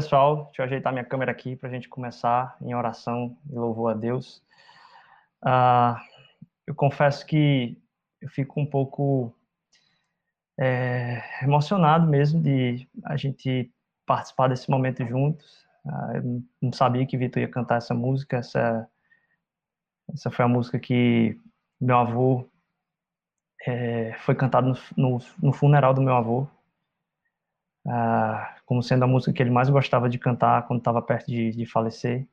pessoal, deixa eu ajeitar minha câmera aqui para a gente começar em oração e louvor a Deus. Uh, eu confesso que eu fico um pouco é, emocionado mesmo de a gente participar desse momento juntos. Uh, eu não sabia que Vitor ia cantar essa música. Essa, essa foi a música que meu avô é, foi cantado no, no, no funeral do meu avô ah, como sendo a música que ele mais gostava de cantar quando estava perto de, de falecer.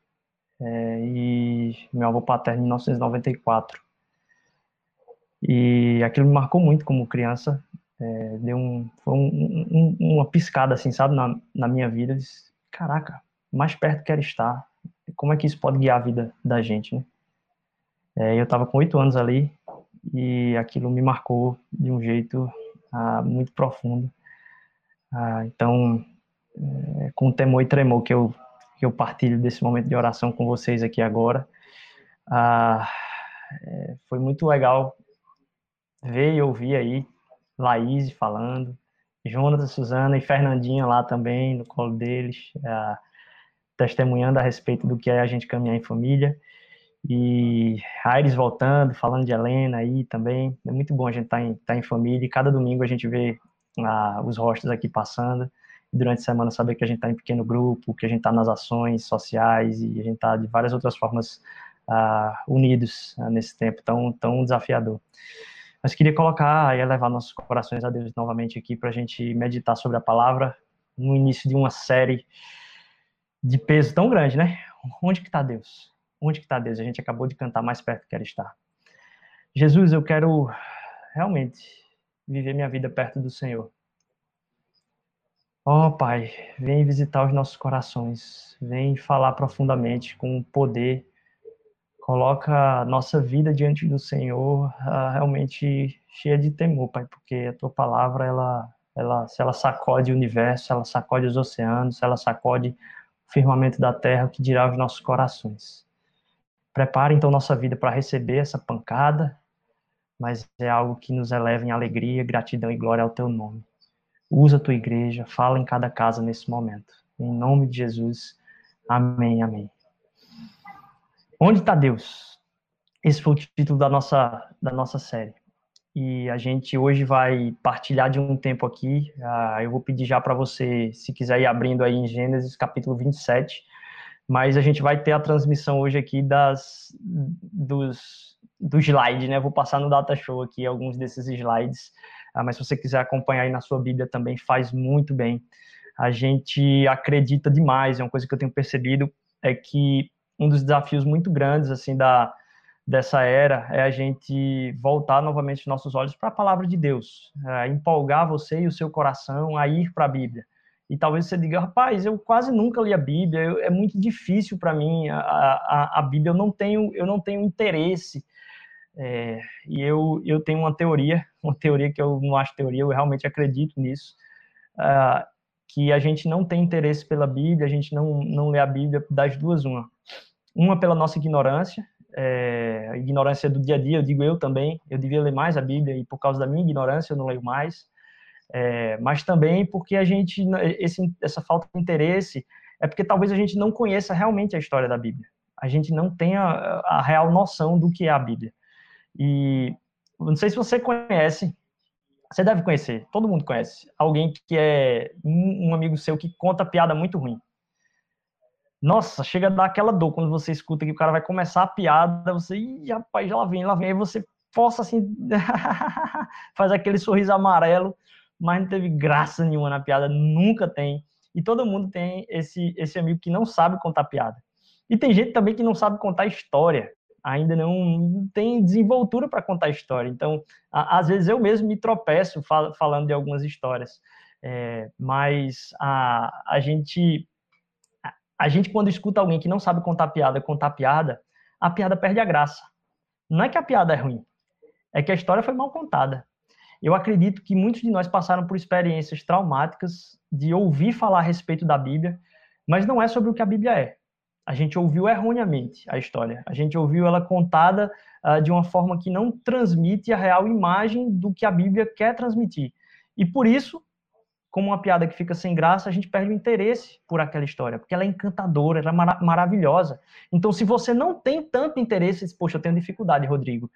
É, e meu avô paterno em 1994. E aquilo me marcou muito como criança. É, deu um, foi um, um, uma piscada, assim, sabe, na, na minha vida. Disse, Caraca, mais perto quero estar. Como é que isso pode guiar a vida da gente, né? É, eu estava com oito anos ali e aquilo me marcou de um jeito ah, muito profundo. Ah, então, é, com temor e tremor que eu, que eu partilho desse momento de oração com vocês aqui agora. Ah, é, foi muito legal ver e ouvir aí Laís falando, Jonathan, Suzana e Fernandinha lá também, no colo deles, ah, testemunhando a respeito do que é a gente caminhar em família. E Aires voltando, falando de Helena aí também. É muito bom a gente estar tá em, tá em família e cada domingo a gente vê os rostos aqui passando. Durante a semana saber que a gente está em pequeno grupo, que a gente está nas ações sociais e a gente está de várias outras formas ah, unidos ah, nesse tempo tão, tão desafiador. Mas queria colocar e elevar nossos corações a Deus novamente aqui para a gente meditar sobre a palavra no início de uma série de peso tão grande, né? Onde que está Deus? Onde que está Deus? A gente acabou de cantar mais perto que quer estar. Jesus, eu quero realmente viver minha vida perto do Senhor. Ó oh, Pai, vem visitar os nossos corações, vem falar profundamente com poder, coloca a nossa vida diante do Senhor uh, realmente cheia de temor, Pai, porque a Tua palavra, ela, ela, se ela sacode o universo, ela sacode os oceanos, ela sacode o firmamento da terra, o que dirá os nossos corações. Prepara então nossa vida para receber essa pancada, mas é algo que nos eleva em alegria, gratidão e glória ao teu nome. Usa a tua igreja, fala em cada casa nesse momento. Em nome de Jesus. Amém, amém. Onde está Deus? Esse foi o título da nossa, da nossa série. E a gente hoje vai partilhar de um tempo aqui. Uh, eu vou pedir já para você, se quiser ir abrindo aí em Gênesis capítulo 27. Mas a gente vai ter a transmissão hoje aqui das, dos, do slide, né? Vou passar no Data Show aqui alguns desses slides, ah, mas se você quiser acompanhar aí na sua Bíblia também faz muito bem. A gente acredita demais, é uma coisa que eu tenho percebido, é que um dos desafios muito grandes, assim, da, dessa era é a gente voltar novamente nossos olhos para a palavra de Deus, é, empolgar você e o seu coração a ir para a Bíblia. E talvez você diga, rapaz, eu quase nunca li a Bíblia, eu, é muito difícil para mim a, a, a Bíblia, eu não tenho, eu não tenho interesse é, e eu, eu tenho uma teoria, uma teoria que eu não acho teoria, eu realmente acredito nisso, uh, que a gente não tem interesse pela Bíblia, a gente não, não lê a Bíblia das duas, uma. Uma pela nossa ignorância, é, a ignorância do dia a dia, eu digo eu também, eu devia ler mais a Bíblia e por causa da minha ignorância eu não leio mais, é, mas também porque a gente, esse, essa falta de interesse é porque talvez a gente não conheça realmente a história da Bíblia. A gente não tenha a real noção do que é a Bíblia. E não sei se você conhece, você deve conhecer, todo mundo conhece, alguém que é um amigo seu que conta piada muito ruim. Nossa, chega a dar aquela dor quando você escuta que o cara vai começar a piada, você, ih, rapaz, já lá vem, lá vem, aí você possa assim, faz aquele sorriso amarelo, mas não teve graça nenhuma na piada, nunca tem. E todo mundo tem esse, esse amigo que não sabe contar piada. E tem gente também que não sabe contar história ainda não tem desenvoltura para contar história. Então, a, às vezes eu mesmo me tropeço fal falando de algumas histórias. É, mas a, a gente a, a gente quando escuta alguém que não sabe contar piada, contar piada, a piada perde a graça. Não é que a piada é ruim, é que a história foi mal contada. Eu acredito que muitos de nós passaram por experiências traumáticas de ouvir falar a respeito da Bíblia, mas não é sobre o que a Bíblia é a gente ouviu erroneamente a história. A gente ouviu ela contada uh, de uma forma que não transmite a real imagem do que a Bíblia quer transmitir. E por isso, como uma piada que fica sem graça, a gente perde o interesse por aquela história, porque ela é encantadora, ela é mar maravilhosa. Então, se você não tem tanto interesse, poxa, eu tenho dificuldade, Rodrigo.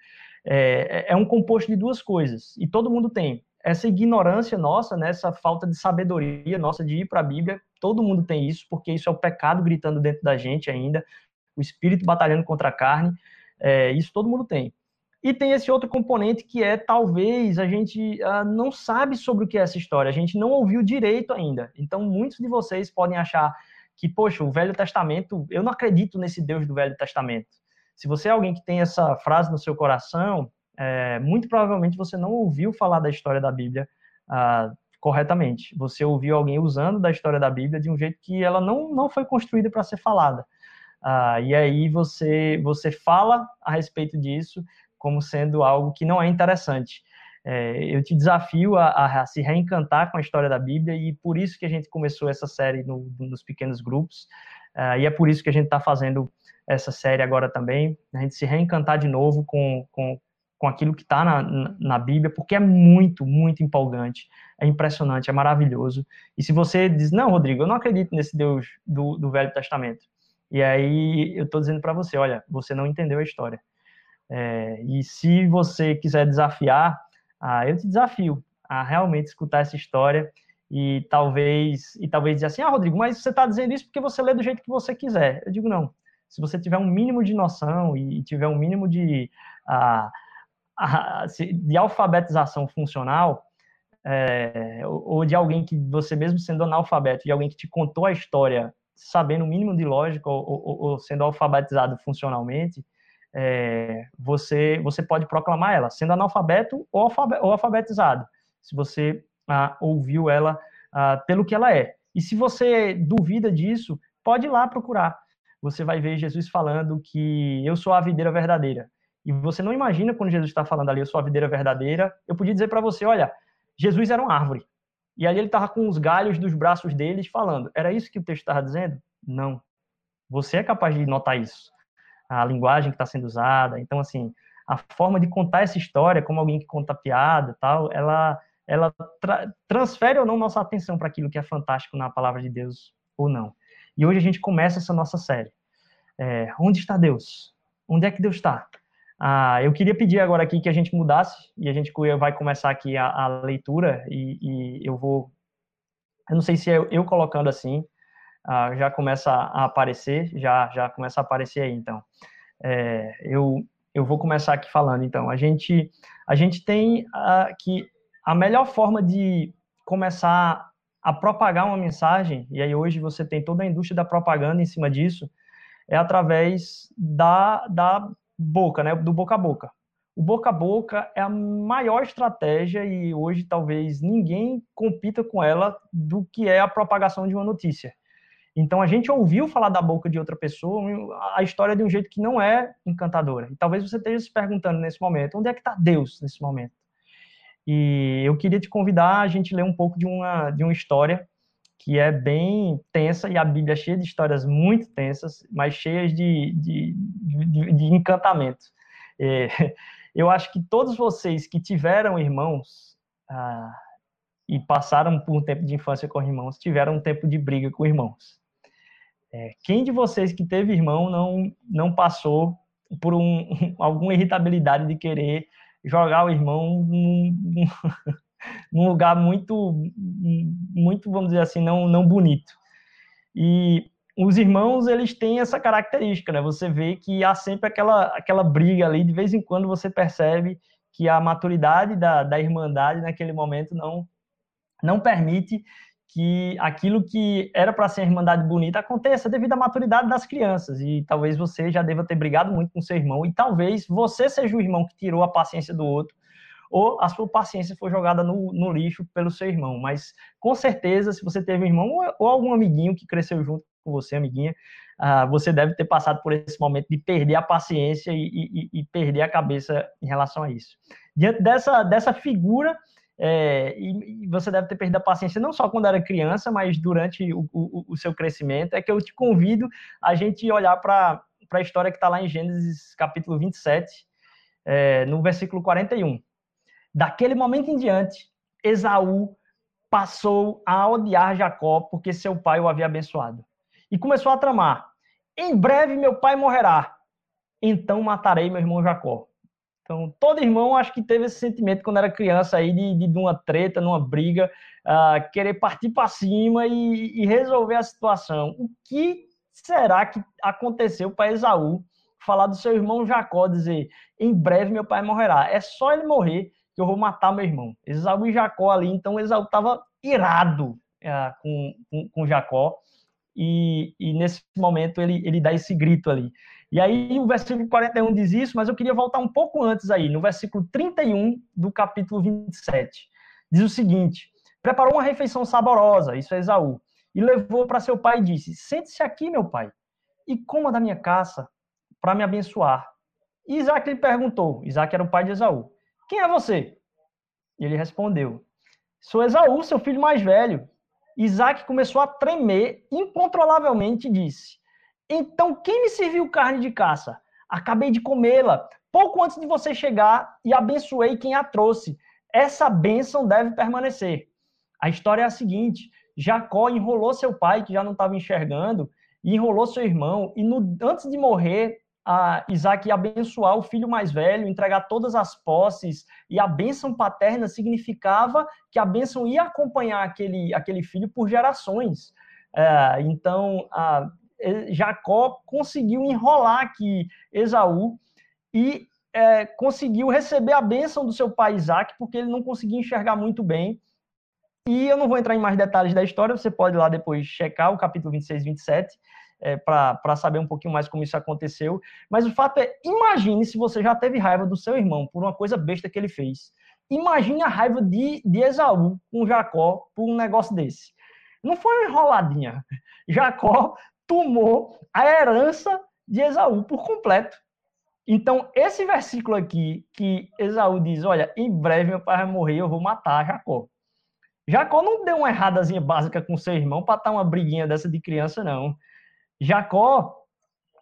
É, é, é um composto de duas coisas, e todo mundo tem. Essa ignorância nossa, né, essa falta de sabedoria nossa de ir para a Bíblia, todo mundo tem isso, porque isso é o pecado gritando dentro da gente ainda, o espírito batalhando contra a carne, é, isso todo mundo tem. E tem esse outro componente que é talvez a gente uh, não sabe sobre o que é essa história, a gente não ouviu direito ainda. Então, muitos de vocês podem achar que, poxa, o Velho Testamento, eu não acredito nesse Deus do Velho Testamento. Se você é alguém que tem essa frase no seu coração, é, muito provavelmente você não ouviu falar da história da Bíblia uh, corretamente. Você ouviu alguém usando da história da Bíblia de um jeito que ela não, não foi construída para ser falada. Uh, e aí você, você fala a respeito disso como sendo algo que não é interessante. É, eu te desafio a, a, se reencantar com a história da Bíblia e por isso que a gente começou essa série no, nos pequenos grupos uh, e é por isso que a gente está fazendo essa série agora também, a gente se reencantar de novo com, com, com aquilo que está na, na Bíblia, porque é muito, muito empolgante, é impressionante, é maravilhoso. E se você diz, não, Rodrigo, eu não acredito nesse Deus do, do Velho Testamento, e aí eu estou dizendo para você, olha, você não entendeu a história. É, e se você quiser desafiar, ah, eu te desafio a realmente escutar essa história e talvez e talvez dizer assim, ah, Rodrigo, mas você está dizendo isso porque você lê do jeito que você quiser. Eu digo não. Se você tiver um mínimo de noção e tiver um mínimo de ah, de alfabetização funcional, é, ou de alguém que você mesmo sendo analfabeto, de alguém que te contou a história sabendo o mínimo de lógica ou, ou, ou sendo alfabetizado funcionalmente, é, você, você pode proclamar ela, sendo analfabeto ou, ou alfabetizado, se você ah, ouviu ela ah, pelo que ela é. E se você duvida disso, pode ir lá procurar. Você vai ver Jesus falando que eu sou a videira verdadeira. E você não imagina quando Jesus está falando ali, eu sou a videira verdadeira. Eu podia dizer para você, olha, Jesus era uma árvore. E ali ele estava com os galhos dos braços deles falando. Era isso que o texto estava dizendo? Não. Você é capaz de notar isso a linguagem que está sendo usada. Então, assim, a forma de contar essa história, como alguém que conta piada tal, ela, ela tra transfere ou não nossa atenção para aquilo que é fantástico na palavra de Deus ou não. E hoje a gente começa essa nossa série. É, onde está Deus? Onde é que Deus está? Ah, eu queria pedir agora aqui que a gente mudasse e a gente vai começar aqui a, a leitura e, e, eu vou, eu não sei se é eu colocando assim, ah, já começa a aparecer, já, já começa a aparecer aí, então. É, eu, eu vou começar aqui falando, então. A gente, a gente tem que a melhor forma de começar a propagar uma mensagem, e aí hoje você tem toda a indústria da propaganda em cima disso, é através da, da boca, né, do boca a boca. O boca a boca é a maior estratégia e hoje talvez ninguém compita com ela do que é a propagação de uma notícia. Então a gente ouviu falar da boca de outra pessoa a história de um jeito que não é encantadora. E talvez você esteja se perguntando nesse momento, onde é que está Deus nesse momento? E eu queria te convidar a gente ler um pouco de uma, de uma história que é bem tensa, e a Bíblia é cheia de histórias muito tensas, mas cheias de, de, de, de encantamento. É, eu acho que todos vocês que tiveram irmãos ah, e passaram por um tempo de infância com irmãos, tiveram um tempo de briga com irmãos. É, quem de vocês que teve irmão não, não passou por um, alguma irritabilidade de querer jogar o irmão num, num, lugar muito, muito, vamos dizer assim, não, não bonito? E os irmãos, eles têm essa característica, né? Você vê que há sempre aquela, aquela briga ali, de vez em quando você percebe que a maturidade da, da irmandade naquele momento não, não permite que aquilo que era para ser irmandade bonita aconteça devido à maturidade das crianças. E talvez você já deva ter brigado muito com seu irmão, e talvez você seja o irmão que tirou a paciência do outro, ou a sua paciência foi jogada no, no lixo pelo seu irmão. Mas com certeza, se você teve um irmão ou algum amiguinho que cresceu junto com você, amiguinha, uh, você deve ter passado por esse momento de perder a paciência e, e, e perder a cabeça em relação a isso. Diante dessa, dessa figura é, e, e, você deve ter perdido a paciência não só quando era criança, mas durante o, o, o seu crescimento. É que eu te convido a gente olhar para a história que está lá em Gênesis capítulo 27, é, no versículo 41. Daquele momento em diante, Esaú passou a odiar Jacó porque seu pai o havia abençoado. E começou a tramar: Em breve meu pai morrerá, então matarei meu irmão Jacó. Então, todo irmão acho que teve esse sentimento quando era criança aí de, de uma treta, numa briga, uh, querer partir para cima e, e, resolver a situação. O que será que aconteceu para Esaú falar do seu irmão Jacó, dizer, em breve meu pai morrerá. É só ele morrer que eu vou matar meu irmão. Esaú e Jacó ali, então Esaú estava irado uh, com, com, com, Jacó, e, e, nesse momento ele, ele dá esse grito ali. E aí o versículo 41 diz isso, mas eu queria voltar um pouco antes aí, no versículo 31 do capítulo 27. Diz o seguinte: Preparou uma refeição saborosa, isso é Esaú, e levou para seu pai e disse: Sente-se aqui, meu pai, e coma da minha caça para me abençoar. E Isaac lhe perguntou: Isaac era o pai de Esaú: Quem é você? E ele respondeu: Sou Esaú, seu filho mais velho. Isaac começou a tremer incontrolavelmente e disse: Então quem me serviu carne de caça? Acabei de comê-la pouco antes de você chegar e abençoei quem a trouxe. Essa bênção deve permanecer. A história é a seguinte: Jacó enrolou seu pai, que já não estava enxergando, e enrolou seu irmão, e no, antes de morrer, a Isaac ia abençoar o filho mais velho, entregar todas as posses, e a bênção paterna significava que a bênção ia acompanhar aquele, aquele filho por gerações. É, então, Jacó conseguiu enrolar aqui Esaú e é, conseguiu receber a bênção do seu pai Isaac, porque ele não conseguia enxergar muito bem. E eu não vou entrar em mais detalhes da história, você pode lá depois checar o capítulo 26 e 27 é, para saber um pouquinho mais como isso aconteceu. Mas o fato é, imagine se você já teve raiva do seu irmão por uma coisa besta que ele fez. Imagine a raiva de, de Esaú com Jacó por um negócio desse. Não foi enroladinha. Jacó tomou a herança de Esaú por completo. Então, esse versículo aqui, que Esaú diz: Olha, em breve meu pai vai morrer, eu vou matar Jacó. Jacó não deu uma erradazinha básica com seu irmão para estar uma briguinha dessa de criança, não. Jacó,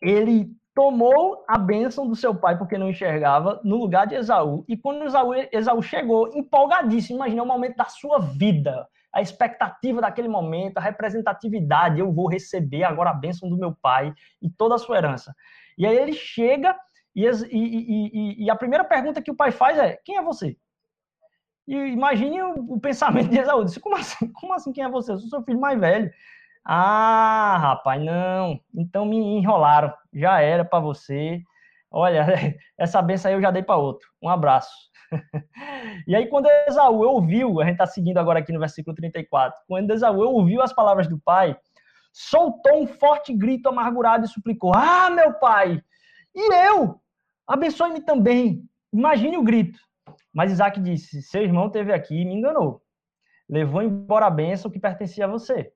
ele tomou a bênção do seu pai porque não enxergava no lugar de Esaú. E quando Esaú, Esaú chegou, empolgadíssimo, imagina o momento da sua vida, a expectativa daquele momento, a representatividade, eu vou receber agora a bênção do meu pai e toda a sua herança. E aí ele chega e, e, e, e a primeira pergunta que o pai faz é: quem é você? E imagine o, o pensamento de Esaú. Disse, como assim? Como assim quem é você? Eu sou seu filho mais velho. Ah, rapaz, não. Então me enrolaram. Já era para você. Olha, essa benção aí eu já dei para outro. Um abraço. e aí, quando Esaú ouviu, a gente está seguindo agora aqui no versículo 34, quando Esaú ouviu as palavras do pai, soltou um forte grito amargurado e suplicou: Ah, meu pai, e eu? Abençoe-me também. Imagine o grito. Mas Isaac disse: Seu irmão teve aqui e me enganou. Levou embora a bênção que pertencia a você.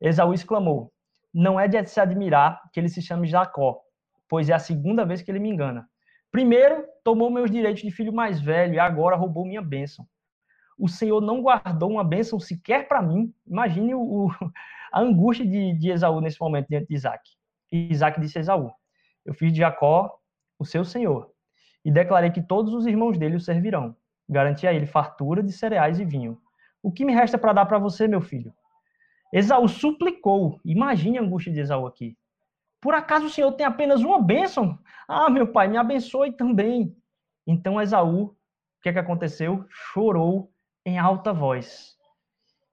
Esaú exclamou: Não é de se admirar que ele se chame Jacó, pois é a segunda vez que ele me engana. Primeiro, tomou meus direitos de filho mais velho e agora roubou minha bênção. O Senhor não guardou uma bênção sequer para mim. Imagine o, a angústia de, de, Esaú nesse momento diante de Isaac. E Isaac disse a Esaú: Eu fiz de Jacó o seu senhor, e declarei que todos os irmãos dele o servirão. Garanti a ele fartura de cereais e vinho. O que me resta para dar para você, meu filho? Esaú suplicou. Imagine a angústia de Esaú aqui. Por acaso o Senhor tem apenas uma bênção? Ah, meu pai, me abençoe também. Então Esaú, o que, é que aconteceu? Chorou em alta voz.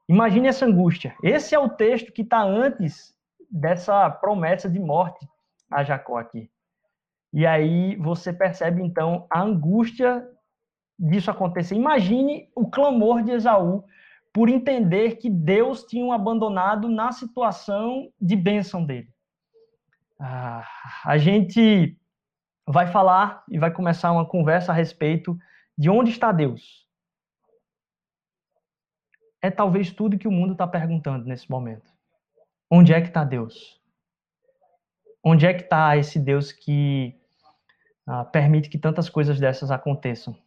Imagine essa angústia. Esse é o texto que está antes dessa promessa de morte a Jacó aqui. E aí você percebe então a angústia disso acontecer. Imagine o clamor de Esaú por entender que Deus tinha o abandonado na situação de bênção dele. Ah, a gente vai falar e vai começar uma conversa a respeito de onde está Deus. É talvez tudo que o mundo está perguntando nesse momento. Onde é que está Deus? Onde é que está esse Deus que ah, permite que tantas coisas dessas aconteçam?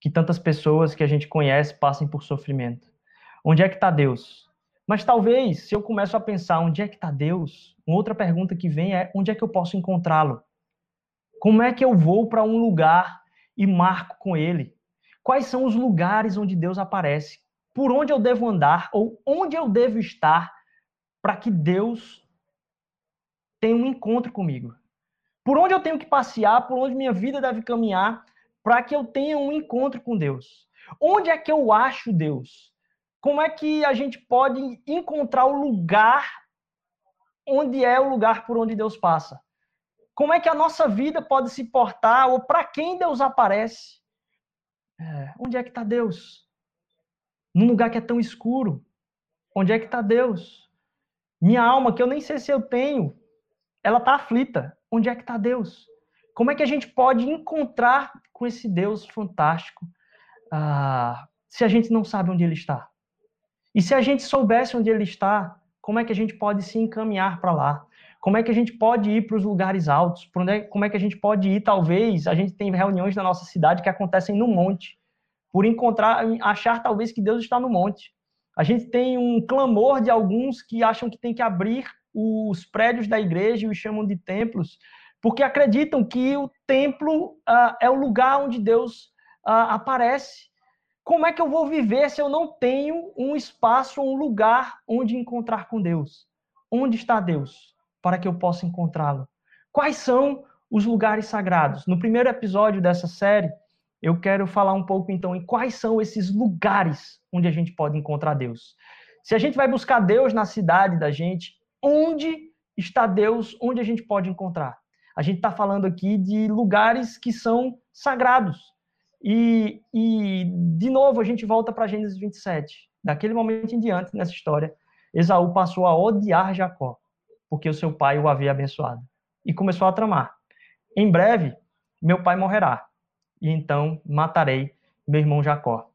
Que tantas pessoas que a gente conhece passem por sofrimento? Onde é que está Deus? Mas talvez, se eu começo a pensar onde é que está Deus, uma outra pergunta que vem é onde é que eu posso encontrá-lo? Como é que eu vou para um lugar e marco com ele? Quais são os lugares onde Deus aparece? por onde eu devo andar ou onde eu devo estar para que Deus tenha um encontro comigo. Por onde eu tenho que passear, por onde minha vida deve caminhar para que eu tenha um encontro com Deus. Onde é que eu acho Deus? Como é que a gente pode encontrar o lugar onde é o lugar por onde Deus passa? Como é que a nossa vida pode se portar ou para quem Deus aparece? É, onde é que está Deus? Num lugar que é tão escuro. Onde é que está Deus? Minha alma, que eu nem sei se eu tenho, ela está aflita. Onde é que está Deus? Como é que a gente pode encontrar com esse Deus fantástico ah, se a gente não sabe onde ele está? E se a gente soubesse onde ele está, como é que a gente pode se encaminhar para lá? Como é que a gente pode ir para os lugares altos? É, como é que a gente pode ir, talvez, a gente tem reuniões na nossa cidade que acontecem no monte, por encontrar, achar talvez que Deus está no monte. A gente tem um clamor de alguns que acham que tem que abrir os prédios da igreja e os chamam de templos, porque acreditam que o templo uh, é o lugar onde Deus uh, aparece. Como é que eu vou viver se eu não tenho um espaço, um lugar onde encontrar com Deus? Onde está Deus? para que eu possa encontrá-lo. Quais são os lugares sagrados? No primeiro episódio dessa série, eu quero falar um pouco então em quais são esses lugares onde a gente pode encontrar Deus. Se a gente vai buscar Deus na cidade da gente, onde está Deus, onde a gente pode encontrar? A gente está falando aqui de lugares que são sagrados. E, e de novo, a gente volta para Gênesis 27. Daquele momento em diante, nessa história, Esaú passou a odiar Jacó porque o seu pai o havia abençoado. E começou a tramar. Em breve, meu pai morrerá, e então matarei meu irmão Jacó.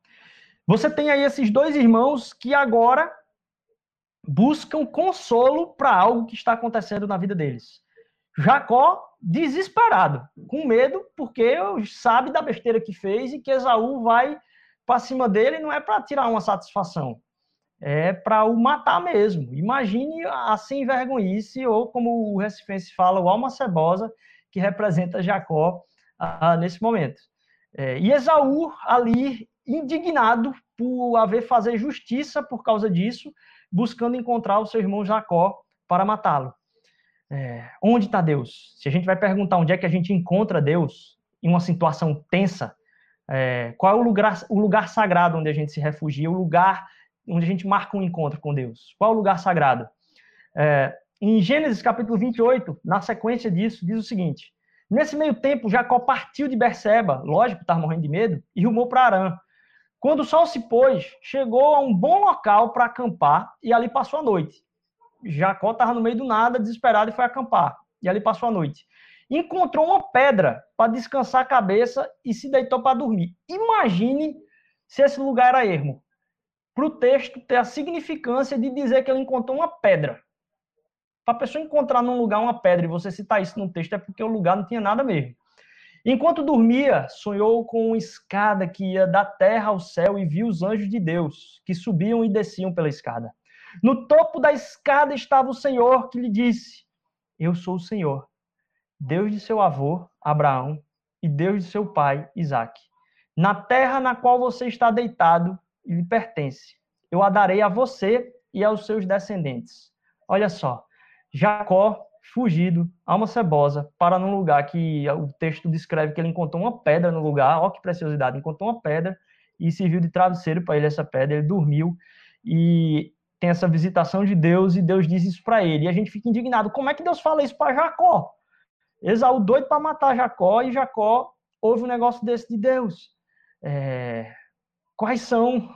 Você tem aí esses dois irmãos que agora buscam consolo para algo que está acontecendo na vida deles. Jacó desesperado, com medo, porque sabe da besteira que fez e que Esaú vai para cima dele não é para tirar uma satisfação, é para o matar mesmo. Imagine a sem vergonhice, ou como o Recifense fala, o alma cebosa, que representa Jacó ah, nesse momento. É, e Esaú, ali, indignado por haver fazer justiça por causa disso, buscando encontrar o seu irmão Jacó para matá-lo. É, onde está Deus? Se a gente vai perguntar onde é que a gente encontra Deus em uma situação tensa, é, qual é o lugar, o lugar sagrado onde a gente se refugia, o lugar onde a gente marca um encontro com Deus? Qual é o lugar sagrado? É, em Gênesis capítulo 28, na sequência disso, diz o seguinte: Nesse meio tempo, Jacó partiu de Berseba, lógico, estava morrendo de medo, e rumou para Arã. Quando o sol se pôs, chegou a um bom local para acampar e ali passou a noite. Jacó estava no meio do nada, desesperado, e foi acampar. E ali passou a noite. Encontrou uma pedra para descansar a cabeça e se deitou para dormir. Imagine se esse lugar era ermo para o texto ter a significância de dizer que ele encontrou uma pedra. Para a pessoa encontrar num lugar uma pedra e você citar isso no texto é porque o lugar não tinha nada mesmo. Enquanto dormia, sonhou com uma escada que ia da terra ao céu e viu os anjos de Deus que subiam e desciam pela escada. No topo da escada estava o Senhor que lhe disse: Eu sou o Senhor, Deus de seu avô Abraão e Deus de seu pai Isaque. Na terra na qual você está deitado, lhe pertence. Eu a darei a você e aos seus descendentes. Olha só, Jacó fugido, alma cebosa, para num lugar que o texto descreve que ele encontrou uma pedra no lugar, ó que preciosidade, encontrou uma pedra e serviu de travesseiro para ele essa pedra, ele dormiu e tem essa visitação de Deus e Deus diz isso para ele. E a gente fica indignado, como é que Deus fala isso para Jacó? Esaú doido para matar Jacó e Jacó ouve um negócio desse de Deus. É, Quais são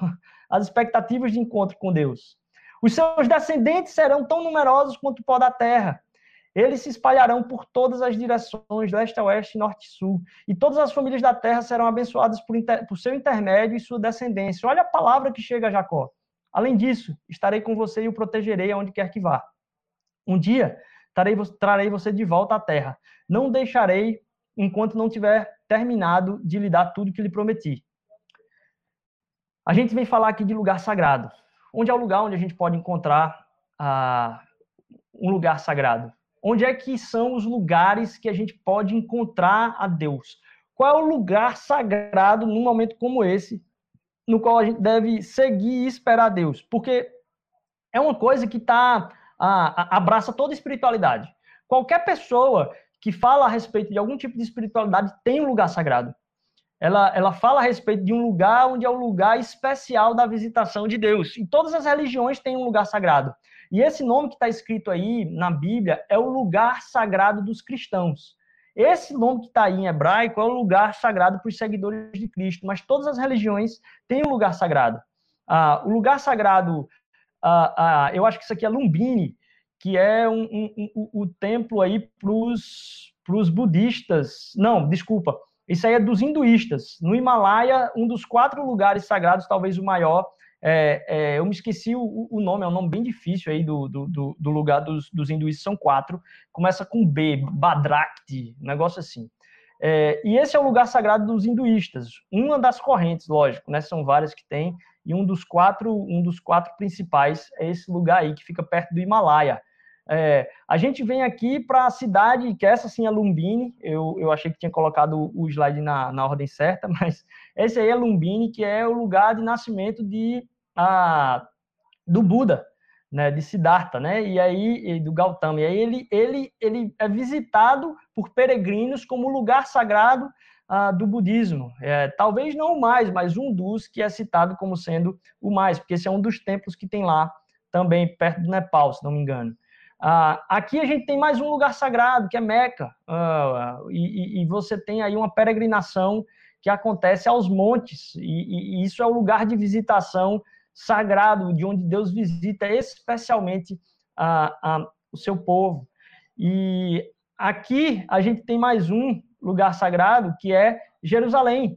as expectativas de encontro com Deus? Os seus descendentes serão tão numerosos quanto o pó da terra. Eles se espalharão por todas as direções, leste a oeste, norte e sul. E todas as famílias da terra serão abençoadas por, inter... por seu intermédio e sua descendência. Olha a palavra que chega a Jacó. Além disso, estarei com você e o protegerei aonde quer que vá. Um dia trarei, trarei você de volta à terra. Não deixarei enquanto não tiver terminado de lhe dar tudo que lhe prometi. A gente vem falar aqui de lugar sagrado. Onde é o lugar onde a gente pode encontrar ah, um lugar sagrado? Onde é que são os lugares que a gente pode encontrar a Deus? Qual é o lugar sagrado num momento como esse no qual a gente deve seguir e esperar Deus, porque é uma coisa que tá, a, a, abraça toda a espiritualidade. Qualquer pessoa que fala a respeito de algum tipo de espiritualidade tem um lugar sagrado. Ela, ela fala a respeito de um lugar onde é o lugar especial da visitação de Deus. E todas as religiões têm um lugar sagrado. E esse nome que está escrito aí na Bíblia é o lugar sagrado dos cristãos. Esse nome que está aí em hebraico é o lugar sagrado para os seguidores de Cristo, mas todas as religiões têm um lugar sagrado. Ah, o lugar sagrado, ah, ah, eu acho que isso aqui é Lumbini, que é um, um, um, o templo aí para os budistas. Não, desculpa, isso aí é dos hinduístas. No Himalaia, um dos quatro lugares sagrados, talvez o maior, é, é, eu me esqueci o, o, nome, é um nome bem difícil aí do, do, do lugar dos, dos são quatro. Começa com B, Badrakti, um negócio assim. É, e esse é o lugar sagrado dos hinduístas, uma das correntes, lógico, né? São várias que tem, e um dos quatro, um dos quatro principais é esse lugar aí que fica perto do Himalaia. É, a gente vem aqui para a cidade, que essa sim é Lumbini, eu, eu achei que tinha colocado o slide na, na ordem certa, mas esse aí é Lumbini, que é o lugar de nascimento de a, do Buda, né, de Siddhartha, né, e aí e do Gautama. E aí ele, ele, ele é visitado por peregrinos como lugar sagrado ah, do budismo. É, talvez não o mais, mas um dos que é citado como sendo o mais, porque esse é um dos templos que tem lá também perto do Nepal, se não me engano. Ah, aqui a gente tem mais um lugar sagrado, que é Meca, ah, e, e, você tem aí uma peregrinação que acontece aos montes, e, e, isso é o lugar de visitação sagrado, de onde Deus visita especialmente a, a, o seu povo. E aqui a gente tem mais um lugar sagrado, que é Jerusalém.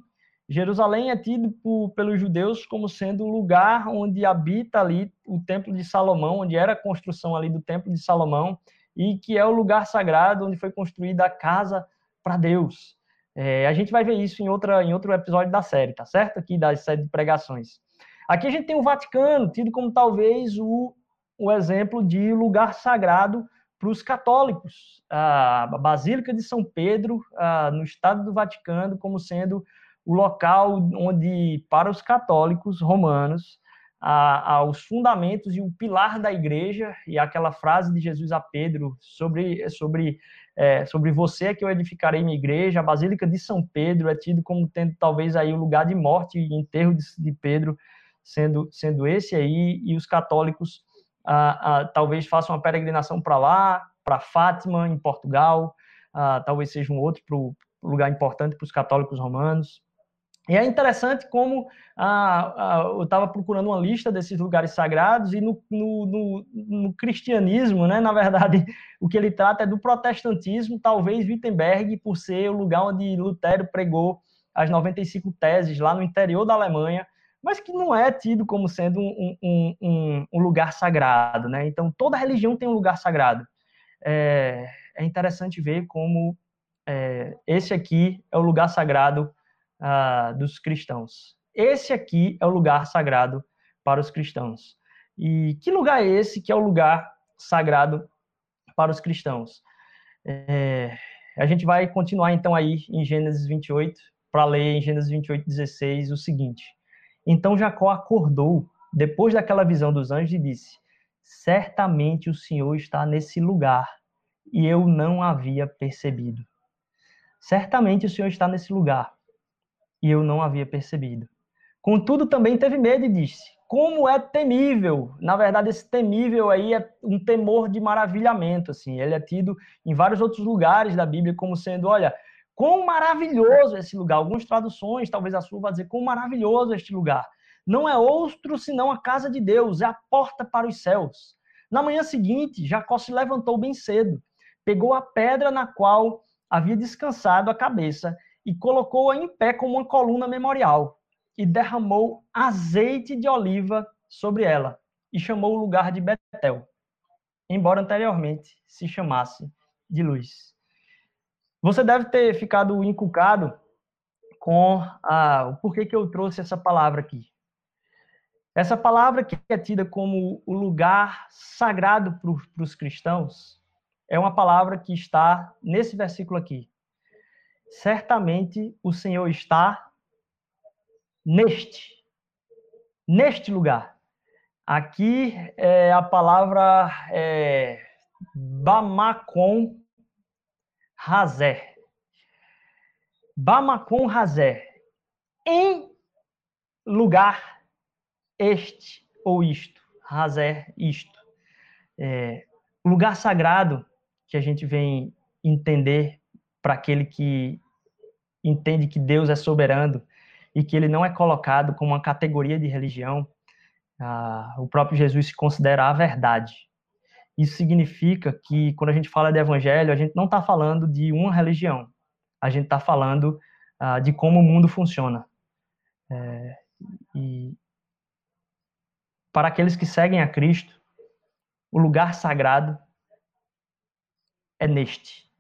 Jerusalém é tido por, pelos judeus como sendo o lugar onde habita ali o Templo de Salomão, onde era a construção ali do Templo de Salomão, e que é o lugar sagrado onde foi construída a casa para Deus. É, a gente vai ver isso em, outra, em outro episódio da série, tá certo? Aqui da série de pregações. Aqui a gente tem o Vaticano, tido como talvez o, o exemplo de lugar sagrado para os católicos. A Basílica de São Pedro, no estado do Vaticano, como sendo o local onde, para os católicos romanos, os fundamentos e o pilar da igreja, e aquela frase de Jesus a Pedro sobre, sobre, é, sobre você é que eu edificarei minha igreja, a Basílica de São Pedro é tido como tendo talvez aí o lugar de morte e enterro de, de Pedro, sendo, sendo esse aí, e os católicos ah, ah, talvez façam uma peregrinação para lá, para Fátima, em Portugal, ah, talvez seja um outro pro, lugar importante para os católicos romanos. E é interessante como eu estava procurando uma lista desses lugares sagrados e no, no, no, no, cristianismo, né, na verdade, o que ele trata é do protestantismo, talvez Wittenberg, por ser o lugar onde Lutero pregou as 95 teses lá no interior da Alemanha, mas que não é tido como sendo um, um, um, um lugar sagrado, né? Então, toda religião tem um lugar sagrado. É, é interessante ver como é, esse aqui é o lugar sagrado ah, dos cristãos. Esse aqui é o lugar sagrado para os cristãos. E que lugar é esse que é o lugar sagrado para os cristãos? É, a gente vai continuar então aí em Gênesis 28, para ler em Gênesis 28, 16 o seguinte. Então Jacó acordou depois daquela visão dos anjos e disse: Certamente o Senhor está nesse lugar e eu não havia percebido. Certamente o Senhor está nesse lugar e eu não havia percebido. Contudo, também teve medo e disse: Como é temível! Na verdade, esse temível aí é um temor de maravilhamento. Assim, ele é tido em vários outros lugares da Bíblia como sendo: olha, Quão maravilhoso esse lugar. Algumas traduções, talvez a sua, vai dizer quão maravilhoso este lugar. Não é outro senão a casa de Deus, é a porta para os céus. Na manhã seguinte, Jacó se levantou bem cedo, pegou a pedra na qual havia descansado a cabeça e colocou-a em pé como uma coluna memorial e derramou azeite de oliva sobre ela e chamou o lugar de Betel, embora anteriormente se chamasse de Luz. Você deve ter ficado inculcado com a, o porquê que eu trouxe essa palavra aqui. Essa palavra que é tida como o lugar sagrado para os cristãos é uma palavra que está nesse versículo aqui. Certamente o Senhor está neste. neste lugar. Aqui é a palavra é, Hazé. Bamacon Hazé. Em lugar este ou isto. Hazé, isto. É, lugar sagrado que a gente vem entender para aquele que entende que Deus é soberano e que ele não é colocado como uma categoria de religião, ah, o próprio Jesus se considera a verdade. Isso significa que, quando a gente fala de evangelho, a gente não está falando de uma religião, a gente está falando ah, de como o mundo funciona. É, e para aqueles que seguem a Cristo, o lugar sagrado é neste.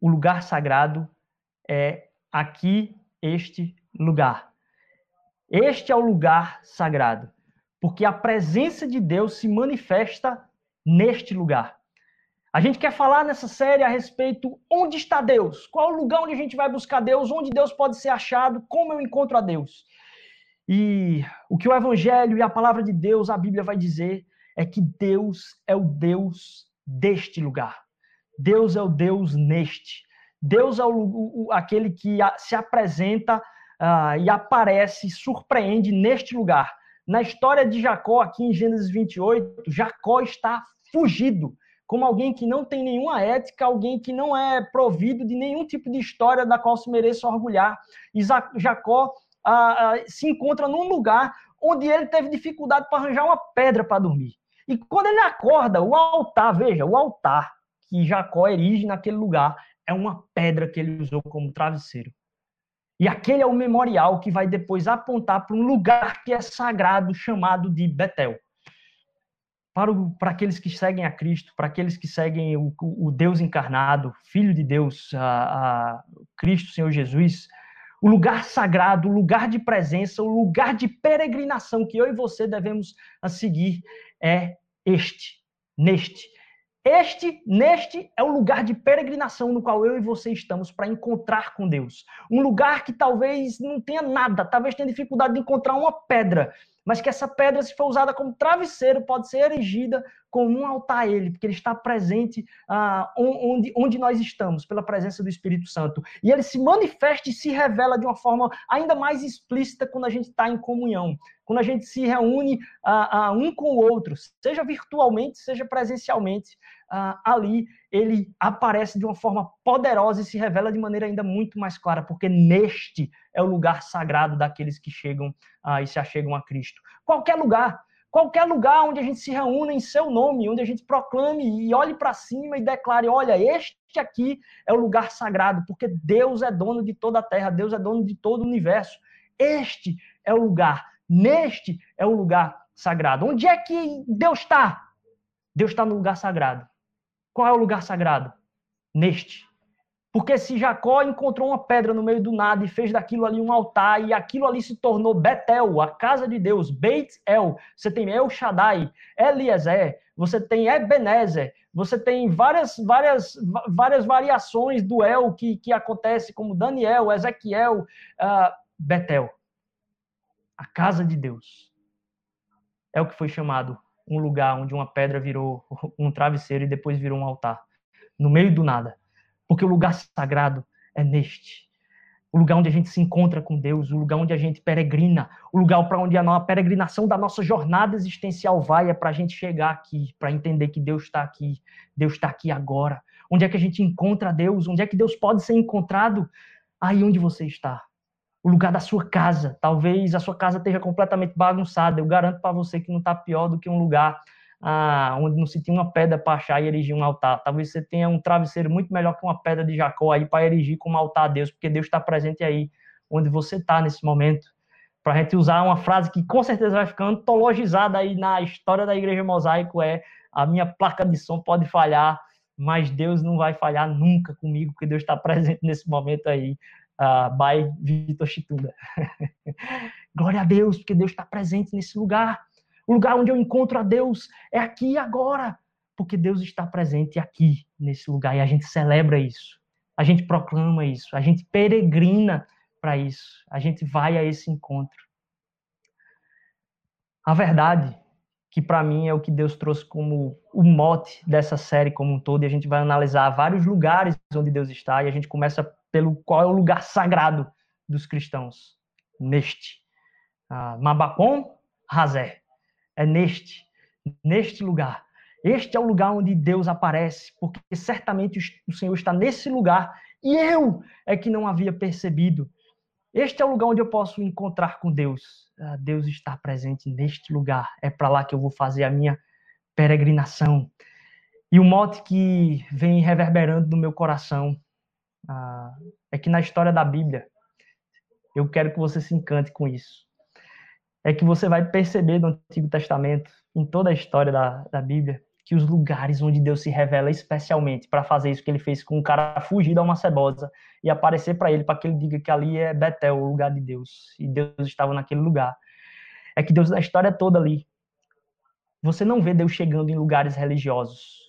O lugar sagrado é aqui, este lugar. Este é o lugar sagrado, porque a presença de Deus se manifesta neste lugar. A gente quer falar nessa série a respeito onde está Deus, qual o lugar onde a gente vai buscar Deus, onde Deus pode ser achado, como eu encontro a Deus. E o que o Evangelho e a palavra de Deus, a Bíblia vai dizer, é que Deus é o Deus deste lugar. Deus é o Deus neste. Deus é o, o aquele que se apresenta uh, e aparece, surpreende neste lugar. Na história de Jacó, aqui em Gênesis 28, Jacó está fugido, como alguém que não tem nenhuma ética, alguém que não é provido de nenhum tipo de história da qual se mereça orgulhar. E Jacó uh, uh, se encontra num lugar onde ele teve dificuldade para arranjar uma pedra para dormir. E quando ele acorda, o altar, veja, o altar que Jacó erige naquele lugar é uma pedra que ele usou como travesseiro. E aquele é o memorial que vai depois apontar para um lugar que é sagrado chamado de Betel. Para, o, para aqueles que seguem a Cristo, para aqueles que seguem o, o Deus encarnado, Filho de Deus, a, a Cristo Senhor Jesus, o lugar sagrado, o lugar de presença, o lugar de peregrinação que eu e você devemos seguir é este, neste. Este, neste, é o lugar de peregrinação no qual eu e você estamos para encontrar com Deus. Um lugar que talvez não tenha nada, talvez tenha dificuldade de encontrar uma pedra, mas que essa pedra, se for usada como travesseiro, pode ser erigida como um altar a Ele, porque Ele está presente ah, onde, onde nós estamos, pela presença do Espírito Santo. E Ele se manifesta e se revela de uma forma ainda mais explícita quando a gente está em comunhão, quando a gente se reúne ah, ah, um com o outro, seja virtualmente, seja presencialmente. Ah, ali ele aparece de uma forma poderosa e se revela de maneira ainda muito mais clara, porque neste é o lugar sagrado daqueles que chegam ah, e se achegam a Cristo. Qualquer lugar, qualquer lugar onde a gente se reúna em seu nome, onde a gente proclame e olhe para cima e declare: olha, este aqui é o lugar sagrado, porque Deus é dono de toda a terra, Deus é dono de todo o universo. Este é o lugar, neste é o lugar sagrado. Onde é que Deus está? Deus está no lugar sagrado. Qual é o lugar sagrado? Neste. Porque se Jacó encontrou uma pedra no meio do nada e fez daquilo ali um altar, e aquilo ali se tornou Betel, a casa de Deus, Beit El, você tem El Shaddai, Eliezer, você tem Ebenezer, você tem várias, várias, várias variações do El que, que acontece, como Daniel, Ezequiel, uh, Betel. A casa de Deus. É o que foi chamado um lugar onde uma pedra virou um travesseiro e depois virou um altar. No meio do nada. Porque o lugar sagrado é neste. O lugar onde a gente se encontra com Deus, o lugar onde a gente peregrina, o lugar para onde a peregrinação da nossa jornada existencial vai é para a gente chegar aqui, para entender que Deus está aqui, Deus está aqui agora. Onde é que a gente encontra Deus? Onde é que Deus pode ser encontrado? Aí onde você está o lugar da sua casa. Talvez a sua casa esteja completamente bagunçada. Eu garanto para você que não está pior do que um lugar onde não se tinha uma pedra para achar e erigir um altar. Talvez você tenha um travesseiro muito melhor que uma pedra de Jacó aí para erigir como altar a Deus, porque Deus está presente aí, onde você está nesse momento. Para a gente usar uma frase que com certeza vai ficar antologizada aí na história da Igreja Mosaico é a minha placa de som pode falhar, mas Deus não vai falhar nunca comigo, porque Deus está presente nesse momento aí uh, by Vitor Chitunda. Glória a Deus, porque Deus está presente nesse lugar. O lugar onde eu encontro a Deus é aqui e agora, porque Deus está presente aqui, nesse lugar, e a gente celebra isso. A gente proclama isso, a gente peregrina para isso, a gente vai a esse encontro. A verdade, que para mim é o que Deus trouxe como o mote dessa série como um todo, e a gente vai analisar vários lugares onde Deus está, e a gente começa pelo qual é o lugar sagrado dos cristãos. Neste. Ah, Mabacom, Razé. É neste, neste lugar. Este é o lugar onde Deus aparece, porque certamente o Senhor está nesse lugar e eu é que não havia percebido. Este é o lugar onde eu posso encontrar com Deus. Ah, Deus está presente neste lugar. É para lá que eu vou fazer a minha peregrinação. E o mote que vem reverberando no meu coração ah, é que na história da Bíblia, eu quero que você se encante com isso. É que você vai perceber no Antigo Testamento, em toda a história da, da Bíblia, que os lugares onde Deus se revela especialmente para fazer isso que ele fez com um cara fugir da uma cebosa e aparecer para ele, para que ele diga que ali é Betel, o lugar de Deus, e Deus estava naquele lugar. É que Deus, na história toda ali, você não vê Deus chegando em lugares religiosos.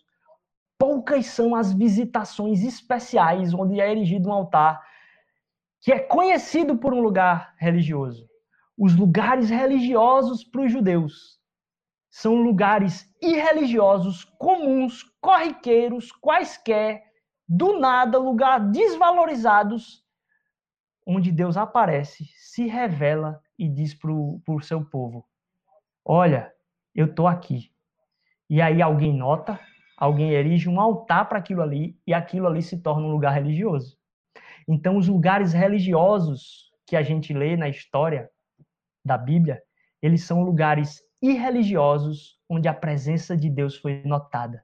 Poucas são as visitações especiais onde é erigido um altar que é conhecido por um lugar religioso. Os lugares religiosos para os judeus são lugares irreligiosos, comuns, corriqueiros, quaisquer, do nada, lugar desvalorizados, onde Deus aparece, se revela e diz para o seu povo: Olha, eu estou aqui. E aí alguém nota, alguém erige um altar para aquilo ali, e aquilo ali se torna um lugar religioso. Então, os lugares religiosos que a gente lê na história da Bíblia, eles são lugares irreligiosos onde a presença de Deus foi notada.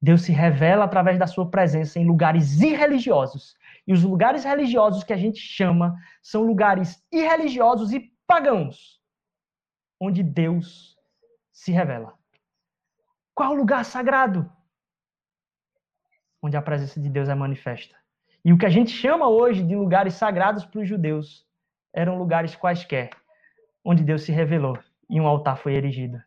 Deus se revela através da sua presença em lugares irreligiosos. E os lugares religiosos que a gente chama são lugares irreligiosos e pagãos, onde Deus se revela. Qual o lugar sagrado? Onde a presença de Deus é manifesta. E o que a gente chama hoje de lugares sagrados para os judeus eram lugares quaisquer, onde Deus se revelou e um altar foi erigido.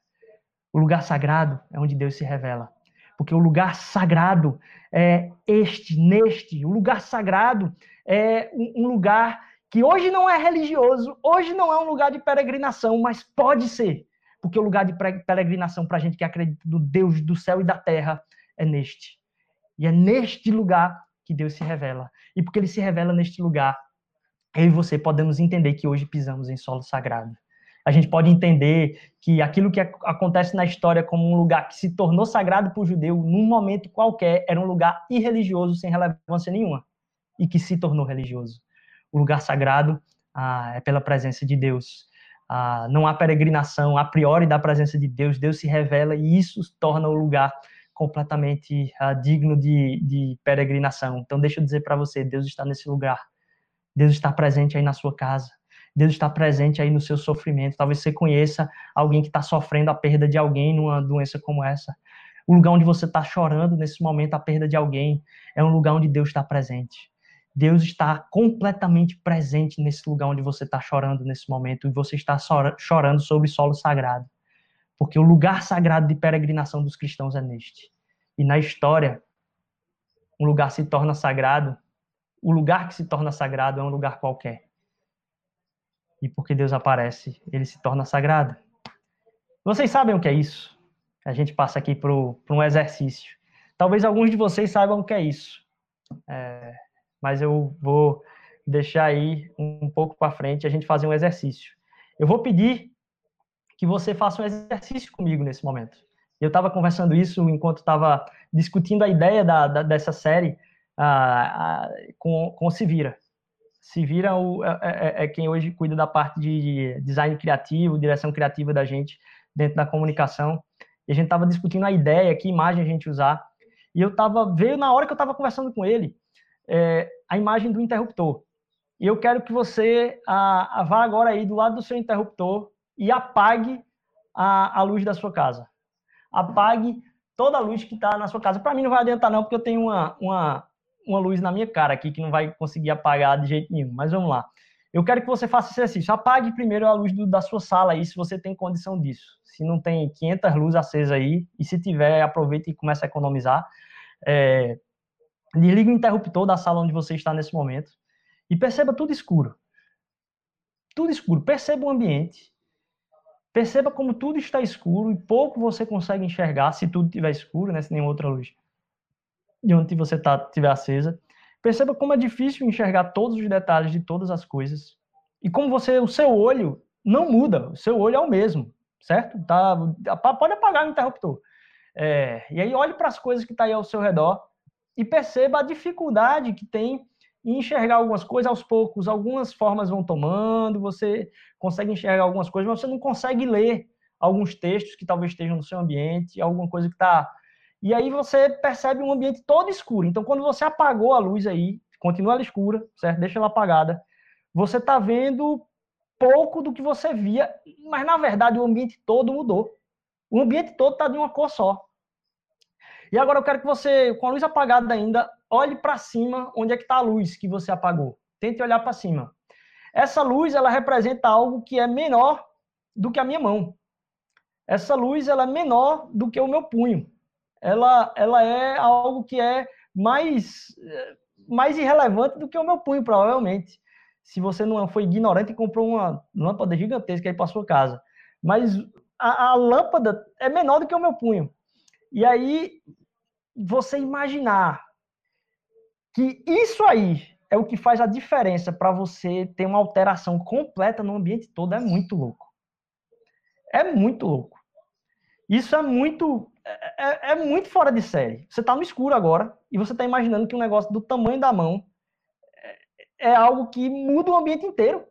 O lugar sagrado é onde Deus se revela. Porque o lugar sagrado é este, neste. O lugar sagrado é um lugar que hoje não é religioso, hoje não é um lugar de peregrinação, mas pode ser. Porque o lugar de peregrinação para a gente que acredita no Deus do céu e da terra é neste. E é neste lugar que Deus se revela. E porque ele se revela neste lugar, eu e você podemos entender que hoje pisamos em solo sagrado a gente pode entender que aquilo que acontece na história como um lugar que se tornou sagrado para o judeu, num momento qualquer, era um lugar irreligioso, sem relevância nenhuma, e que se tornou religioso. O lugar sagrado ah, é pela presença de Deus. Ah, não há peregrinação a priori da presença de Deus, Deus se revela e isso torna o lugar completamente ah, digno de, de peregrinação. Então, deixa eu dizer para você: Deus está nesse lugar. Deus está presente aí na sua casa. Deus está presente aí no seu sofrimento. Talvez você conheça alguém que está sofrendo a perda de alguém numa doença como essa. O lugar onde você está chorando nesse momento a perda de alguém é um lugar onde Deus está presente. Deus está completamente presente nesse lugar onde você está chorando nesse momento e você está chorando sobre solo sagrado. Porque o lugar sagrado de peregrinação dos cristãos é neste. E na história, um lugar se torna sagrado, o lugar que se torna sagrado é um lugar qualquer e porque Deus aparece, ele se torna sagrado. Vocês sabem o que é isso? A gente passa aqui para um exercício. Talvez alguns de vocês saibam o que é isso, é, mas eu vou deixar aí um pouco para frente a gente fazer um exercício. Eu vou pedir que você faça um exercício comigo nesse momento. Eu estava conversando isso enquanto estava discutindo a ideia da, da dessa série ah, ah, com, com o Sivira se vira o, é, é, é, é, quem hoje cuida da parte de design criativo, direção criativa da gente dentro da comunicação. E a gente estava discutindo a ideia, que imagem a gente usar. E eu tava veio na hora que eu estava conversando com ele é, a imagem do interruptor. E eu quero que você a, a vá agora aí do lado do seu interruptor e apague a, a luz da sua casa. Apague toda a luz que está na sua casa. Para mim não vai adiantar não, porque eu tenho uma, uma, uma luz na minha cara aqui que não vai conseguir apagar de jeito nenhum, mas vamos lá. Eu quero que você faça esse exercício. Apague primeiro a luz do, da sua sala aí, se você tem condição disso. Se não tem 500 luzes acesas aí, e se tiver, aproveite e comece a economizar. É, desliga o interruptor da sala onde você está nesse momento e perceba tudo escuro. Tudo escuro. Perceba o ambiente. Perceba como tudo está escuro e pouco você consegue enxergar se tudo estiver escuro, né, se nenhuma outra luz de onde você está estiver acesa. Perceba como é difícil enxergar todos os detalhes de todas as coisas e como você, o seu olho não muda, o seu olho é o mesmo, certo? Tá, pode apagar o interruptor. É, e aí olhe para as coisas que estão tá aí ao seu redor e perceba a dificuldade que tem em enxergar algumas coisas aos poucos. Algumas formas vão tomando, você consegue enxergar algumas coisas, mas você não consegue ler alguns textos que talvez estejam no seu ambiente, alguma coisa que está. E aí você percebe um ambiente todo escuro. Então, quando você apagou a luz aí, continua ela escura, certo? Deixa ela apagada. Você está vendo pouco do que você via, mas na verdade o ambiente todo mudou. O ambiente todo está de uma cor só. E agora eu quero que você, com a luz apagada ainda, olhe para cima onde é que está a luz que você apagou. Tente olhar para cima. Essa luz, ela representa algo que é menor do que a minha mão. Essa luz, ela é menor do que o meu punho. Ela, ela é algo que é mais, mais irrelevante do que o meu punho, provavelmente. Se você não foi ignorante e comprou uma lâmpada gigantesca aí para sua casa. Mas a, a lâmpada é menor do que o meu punho. E aí, você imaginar que isso aí é o que faz a diferença para você ter uma alteração completa no ambiente todo, é muito louco. É muito louco. Isso é muito é, é, é muito fora de série. Você está no escuro agora e você está imaginando que um negócio do tamanho da mão é, é algo que muda o ambiente inteiro.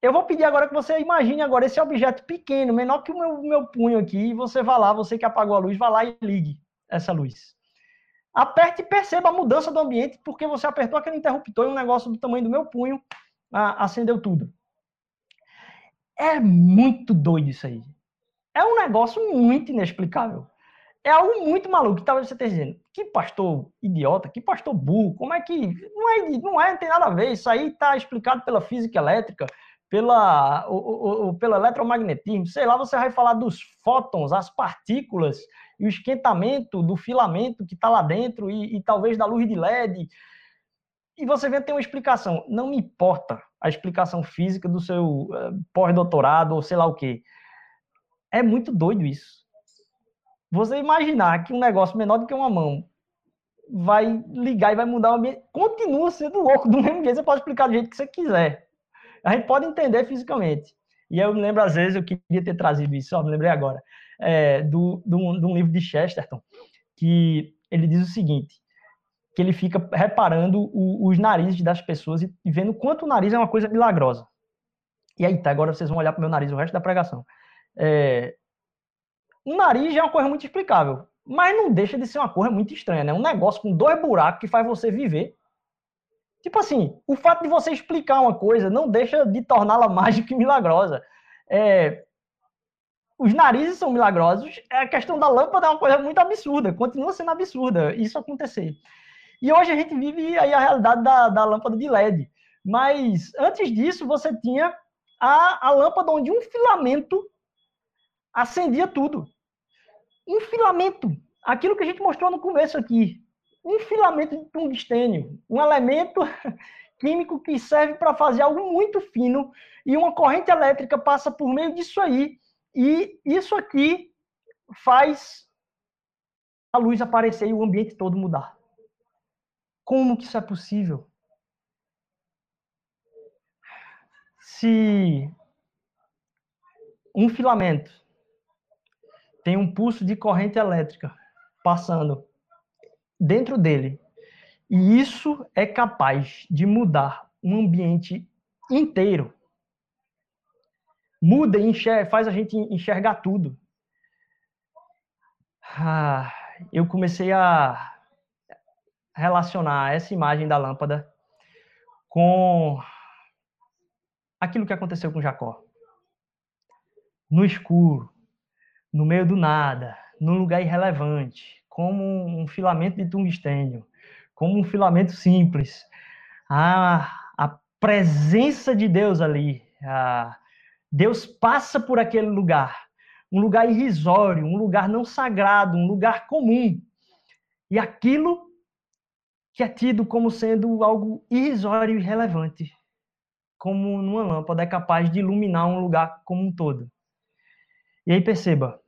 Eu vou pedir agora que você imagine agora esse objeto pequeno, menor que o meu, meu punho aqui, e você vá lá, você que apagou a luz, vá lá e ligue essa luz. Aperte e perceba a mudança do ambiente, porque você apertou aquele interruptor e um negócio do tamanho do meu punho ah, acendeu tudo. É muito doido isso aí. É um negócio muito inexplicável. É algo muito maluco. Talvez você esteja dizendo, que pastor idiota, que pastor burro, como é que. Não é, não é, não tem nada a ver. Isso aí está explicado pela física elétrica, pela, o, o, pelo eletromagnetismo, sei lá, você vai falar dos fótons, as partículas e o esquentamento do filamento que está lá dentro e, e, talvez da luz de LED. E você vem ter uma explicação. Não me importa a explicação física do seu uh, pós-doutorado ou sei lá o quê. É muito doido isso. Você imaginar que um negócio menor do que uma mão vai ligar e vai mudar o ambiente, continua sendo louco do mesmo jeito. Você pode explicar do jeito que você quiser a gente pode entender fisicamente. E eu me lembro, às vezes, eu queria ter trazido isso, ó, me lembrei agora, é, do, do, de um livro de Chesterton, que ele diz o seguinte, que ele fica reparando o, os narizes das pessoas e, e vendo quanto o nariz é uma coisa milagrosa. E aí, tá, agora vocês vão olhar para o meu nariz o resto da pregação. É, um nariz é uma coisa muito explicável, mas não deixa de ser uma coisa muito estranha, né? Um negócio com dois buracos que faz você viver Tipo assim, o fato de você explicar uma coisa não deixa de torná-la mágica e milagrosa. É, os narizes são milagrosos, é a questão da lâmpada é uma coisa muito absurda, continua sendo absurda isso acontecer. E hoje a gente vive aí a realidade da, da lâmpada de LED. Mas antes disso, você tinha a, a lâmpada onde um filamento acendia tudo. Um filamento. Aquilo que a gente mostrou no começo aqui um filamento de tungstênio, um elemento químico que serve para fazer algo muito fino e uma corrente elétrica passa por meio disso aí e isso aqui faz a luz aparecer e o ambiente todo mudar. Como que isso é possível? Se um filamento tem um pulso de corrente elétrica passando dentro dele. E isso é capaz de mudar um ambiente inteiro. Muda e enxerga, faz a gente enxergar tudo. Ah, eu comecei a relacionar essa imagem da lâmpada com aquilo que aconteceu com Jacó. No escuro, no meio do nada, num lugar irrelevante, como um filamento de tungstênio, como um filamento simples. A, a presença de Deus ali. A, Deus passa por aquele lugar, um lugar irrisório, um lugar não sagrado, um lugar comum. E aquilo que é tido como sendo algo irrisório e irrelevante, como numa lâmpada é capaz de iluminar um lugar como um todo. E aí perceba,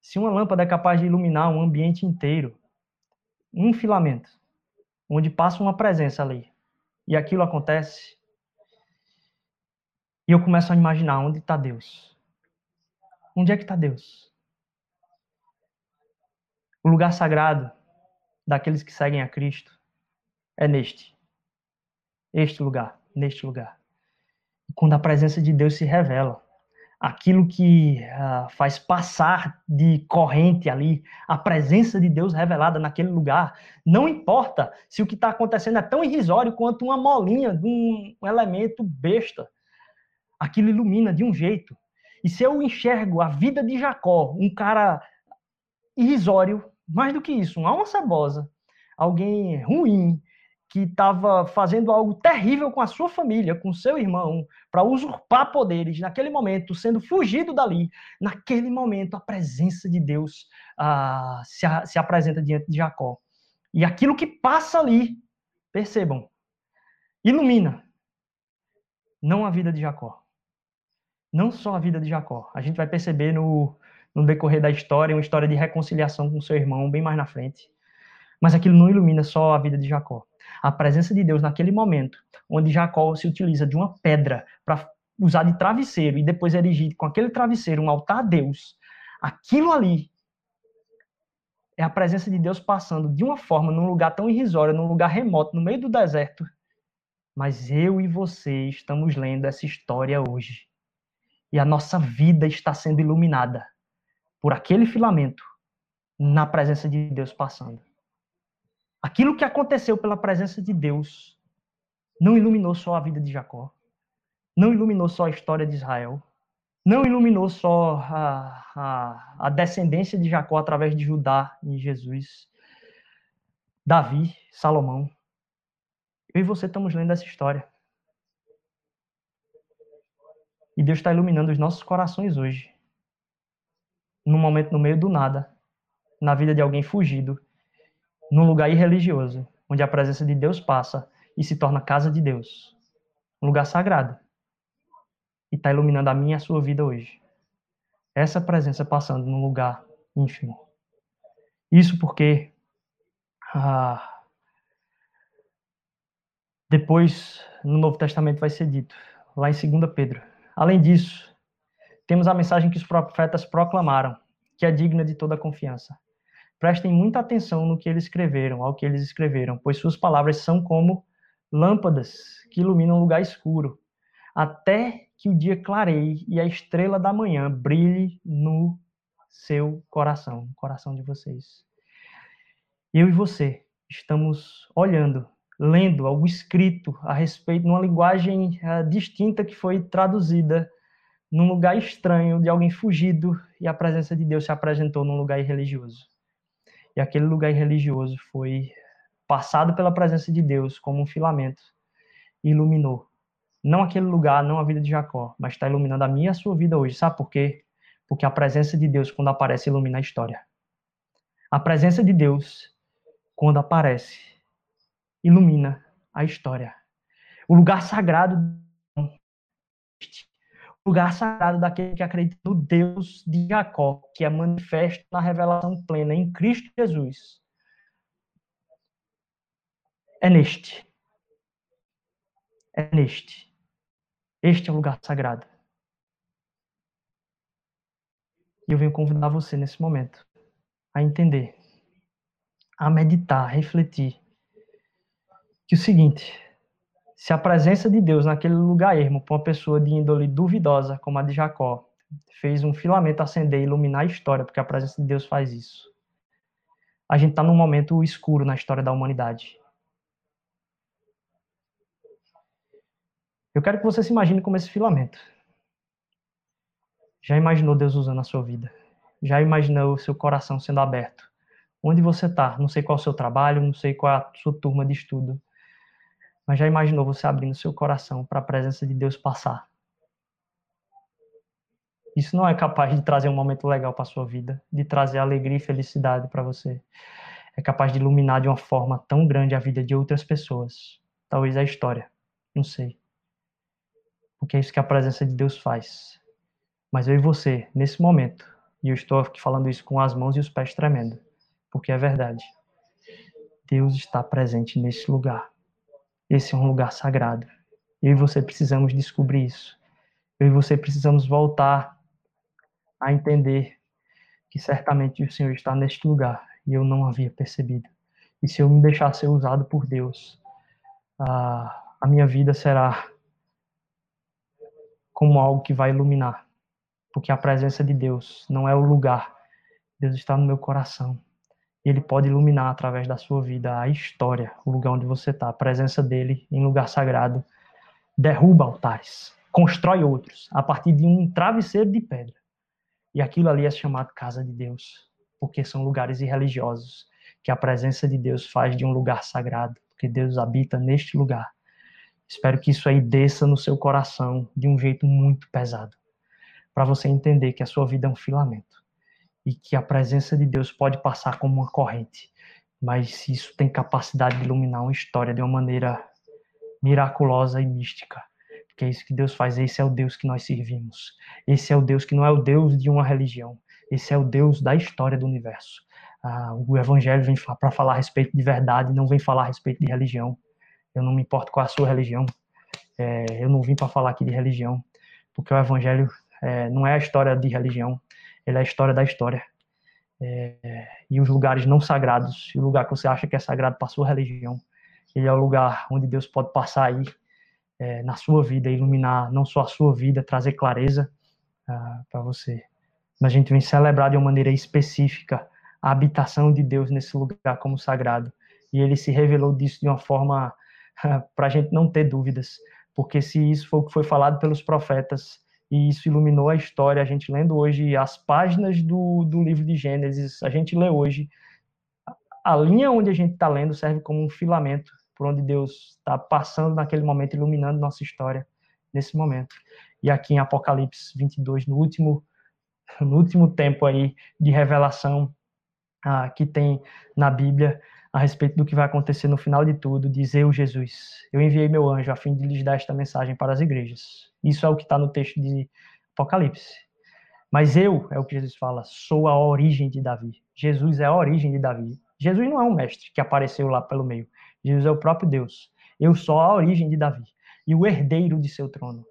se uma lâmpada é capaz de iluminar um ambiente inteiro, um filamento, onde passa uma presença ali, e aquilo acontece, e eu começo a imaginar onde está Deus. Onde é que está Deus? O lugar sagrado daqueles que seguem a Cristo é neste. Este lugar, neste lugar. Quando a presença de Deus se revela, aquilo que uh, faz passar de corrente ali, a presença de Deus revelada naquele lugar, não importa se o que está acontecendo é tão irrisório quanto uma molinha de um elemento besta, aquilo ilumina de um jeito. E se eu enxergo a vida de Jacó, um cara irrisório, mais do que isso, uma alma cebosa, alguém ruim, que estava fazendo algo terrível com a sua família, com seu irmão, para usurpar poderes, naquele momento, sendo fugido dali, naquele momento, a presença de Deus ah, se, a, se apresenta diante de Jacó. E aquilo que passa ali, percebam, ilumina não a vida de Jacó, não só a vida de Jacó. A gente vai perceber no, no decorrer da história, uma história de reconciliação com seu irmão, bem mais na frente. Mas aquilo não ilumina só a vida de Jacó a presença de Deus naquele momento, onde Jacó se utiliza de uma pedra para usar de travesseiro e depois erigir com aquele travesseiro um altar a Deus, aquilo ali é a presença de Deus passando de uma forma num lugar tão irrisório, num lugar remoto, no meio do deserto. Mas eu e você estamos lendo essa história hoje. E a nossa vida está sendo iluminada por aquele filamento na presença de Deus passando. Aquilo que aconteceu pela presença de Deus não iluminou só a vida de Jacó, não iluminou só a história de Israel, não iluminou só a, a, a descendência de Jacó através de Judá em Jesus, Davi, Salomão. Eu e você estamos lendo essa história. E Deus está iluminando os nossos corações hoje. Num momento no meio do nada, na vida de alguém fugido, num lugar irreligioso, onde a presença de Deus passa e se torna casa de Deus, um lugar sagrado, e está iluminando a minha e a sua vida hoje. Essa presença passando num lugar ínfimo. Isso porque ah, depois no Novo Testamento vai ser dito, lá em 2 Pedro. Além disso, temos a mensagem que os profetas proclamaram, que é digna de toda confiança. Prestem muita atenção no que eles escreveram, ao que eles escreveram, pois suas palavras são como lâmpadas que iluminam um lugar escuro, até que o dia clareie e a estrela da manhã brilhe no seu coração, no coração de vocês. Eu e você estamos olhando, lendo algo escrito a respeito, numa linguagem uh, distinta que foi traduzida num lugar estranho de alguém fugido e a presença de Deus se apresentou num lugar religioso e aquele lugar religioso foi passado pela presença de Deus como um filamento e iluminou. Não aquele lugar, não a vida de Jacó, mas está iluminando a minha e a sua vida hoje. Sabe por quê? Porque a presença de Deus, quando aparece, ilumina a história. A presença de Deus, quando aparece, ilumina a história. O lugar sagrado lugar sagrado daquele que acredita no Deus de Jacó, que é manifesto na revelação plena em Cristo Jesus. É neste. É neste. Este é o lugar sagrado. E eu venho convidar você nesse momento a entender, a meditar, a refletir que o seguinte, se a presença de Deus naquele lugar ermo para uma pessoa de índole duvidosa, como a de Jacó, fez um filamento acender e iluminar a história, porque a presença de Deus faz isso. A gente está num momento escuro na história da humanidade. Eu quero que você se imagine como esse filamento. Já imaginou Deus usando a sua vida? Já imaginou o seu coração sendo aberto? Onde você está? Não sei qual é o seu trabalho, não sei qual é a sua turma de estudo. Mas já imaginou você abrindo seu coração para a presença de Deus passar? Isso não é capaz de trazer um momento legal para sua vida, de trazer alegria e felicidade para você. É capaz de iluminar de uma forma tão grande a vida de outras pessoas. Talvez a história, não sei. Porque é isso que a presença de Deus faz. Mas eu e você, nesse momento, e eu estou aqui falando isso com as mãos e os pés tremendo, porque é verdade. Deus está presente nesse lugar. Esse é um lugar sagrado. Eu e você precisamos descobrir isso. Eu e você precisamos voltar a entender que certamente o Senhor está neste lugar e eu não havia percebido. E se eu me deixar ser usado por Deus, a, a minha vida será como algo que vai iluminar. Porque a presença de Deus não é o lugar. Deus está no meu coração. Ele pode iluminar através da sua vida a história, o lugar onde você está. A presença dele em lugar sagrado derruba altares, constrói outros a partir de um travesseiro de pedra. E aquilo ali é chamado casa de Deus, porque são lugares irreligiosos que a presença de Deus faz de um lugar sagrado, porque Deus habita neste lugar. Espero que isso aí desça no seu coração de um jeito muito pesado, para você entender que a sua vida é um filamento e que a presença de Deus pode passar como uma corrente, mas isso tem capacidade de iluminar uma história de uma maneira miraculosa e mística. Porque é isso que Deus faz, esse é o Deus que nós servimos. Esse é o Deus que não é o Deus de uma religião, esse é o Deus da história do universo. Ah, o Evangelho vem para falar a respeito de verdade, não vem falar a respeito de religião. Eu não me importo com a sua religião. É, eu não vim para falar aqui de religião, porque o Evangelho é, não é a história de religião, ele é a história da história. É, e os lugares não sagrados, o lugar que você acha que é sagrado para a sua religião, ele é o lugar onde Deus pode passar aí é, na sua vida, iluminar não só a sua vida, trazer clareza uh, para você. Mas a gente vem celebrar de uma maneira específica a habitação de Deus nesse lugar como sagrado. E ele se revelou disso de uma forma uh, para a gente não ter dúvidas, porque se isso foi o que foi falado pelos profetas, e isso iluminou a história. A gente lendo hoje as páginas do, do livro de Gênesis, a gente lê hoje. A linha onde a gente está lendo serve como um filamento por onde Deus está passando naquele momento, iluminando nossa história nesse momento. E aqui em Apocalipse 22, no último, no último tempo aí de revelação ah, que tem na Bíblia a respeito do que vai acontecer no final de tudo, diz eu, Jesus, eu enviei meu anjo a fim de lhes dar esta mensagem para as igrejas. Isso é o que está no texto de Apocalipse. Mas eu, é o que Jesus fala, sou a origem de Davi. Jesus é a origem de Davi. Jesus não é um mestre que apareceu lá pelo meio. Jesus é o próprio Deus. Eu sou a origem de Davi e o herdeiro de seu trono.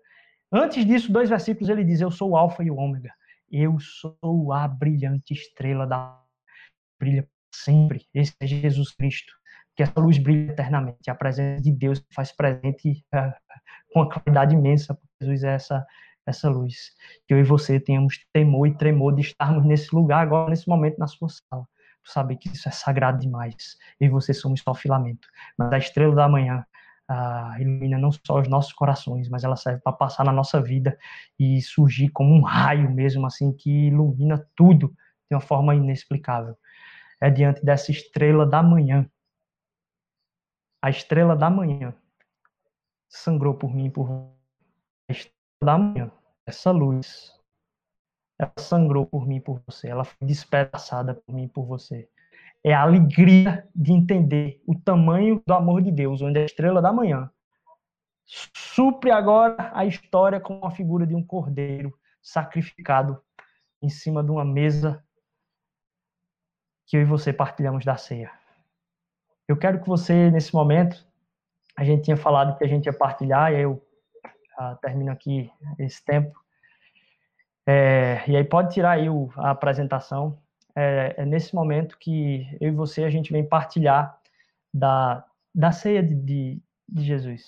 Antes disso, dois versículos ele diz: Eu sou o Alfa e o Ômega. Eu sou a brilhante estrela da brilha sempre. Esse é Jesus Cristo. Que essa luz brilha eternamente. A presença de Deus faz presente uh, com uma claridade imensa. Jesus é essa essa luz. Que eu e você tenhamos temor e tremor de estarmos nesse lugar agora, nesse momento, na sua sala saber que isso é sagrado demais. Eu e você somos só filamento. Mas a estrela da manhã ilumina não só os nossos corações, mas ela serve para passar na nossa vida e surgir como um raio mesmo, assim, que ilumina tudo de uma forma inexplicável. É diante dessa estrela da manhã. A estrela da manhã sangrou por mim, por a estrela da manhã, essa luz ela sangrou por mim, por você. Ela foi despedaçada por mim, por você. É a alegria de entender o tamanho do amor de Deus, onde a estrela da manhã supre agora a história com a figura de um cordeiro sacrificado em cima de uma mesa que eu e você partilhamos da ceia. Eu quero que você, nesse momento, a gente tinha falado que a gente ia partilhar, e eu ah, termino aqui esse tempo. É, e aí pode tirar aí o, a apresentação. É, é, nesse momento que eu e você a gente vem partilhar da, da ceia de, de, de Jesus.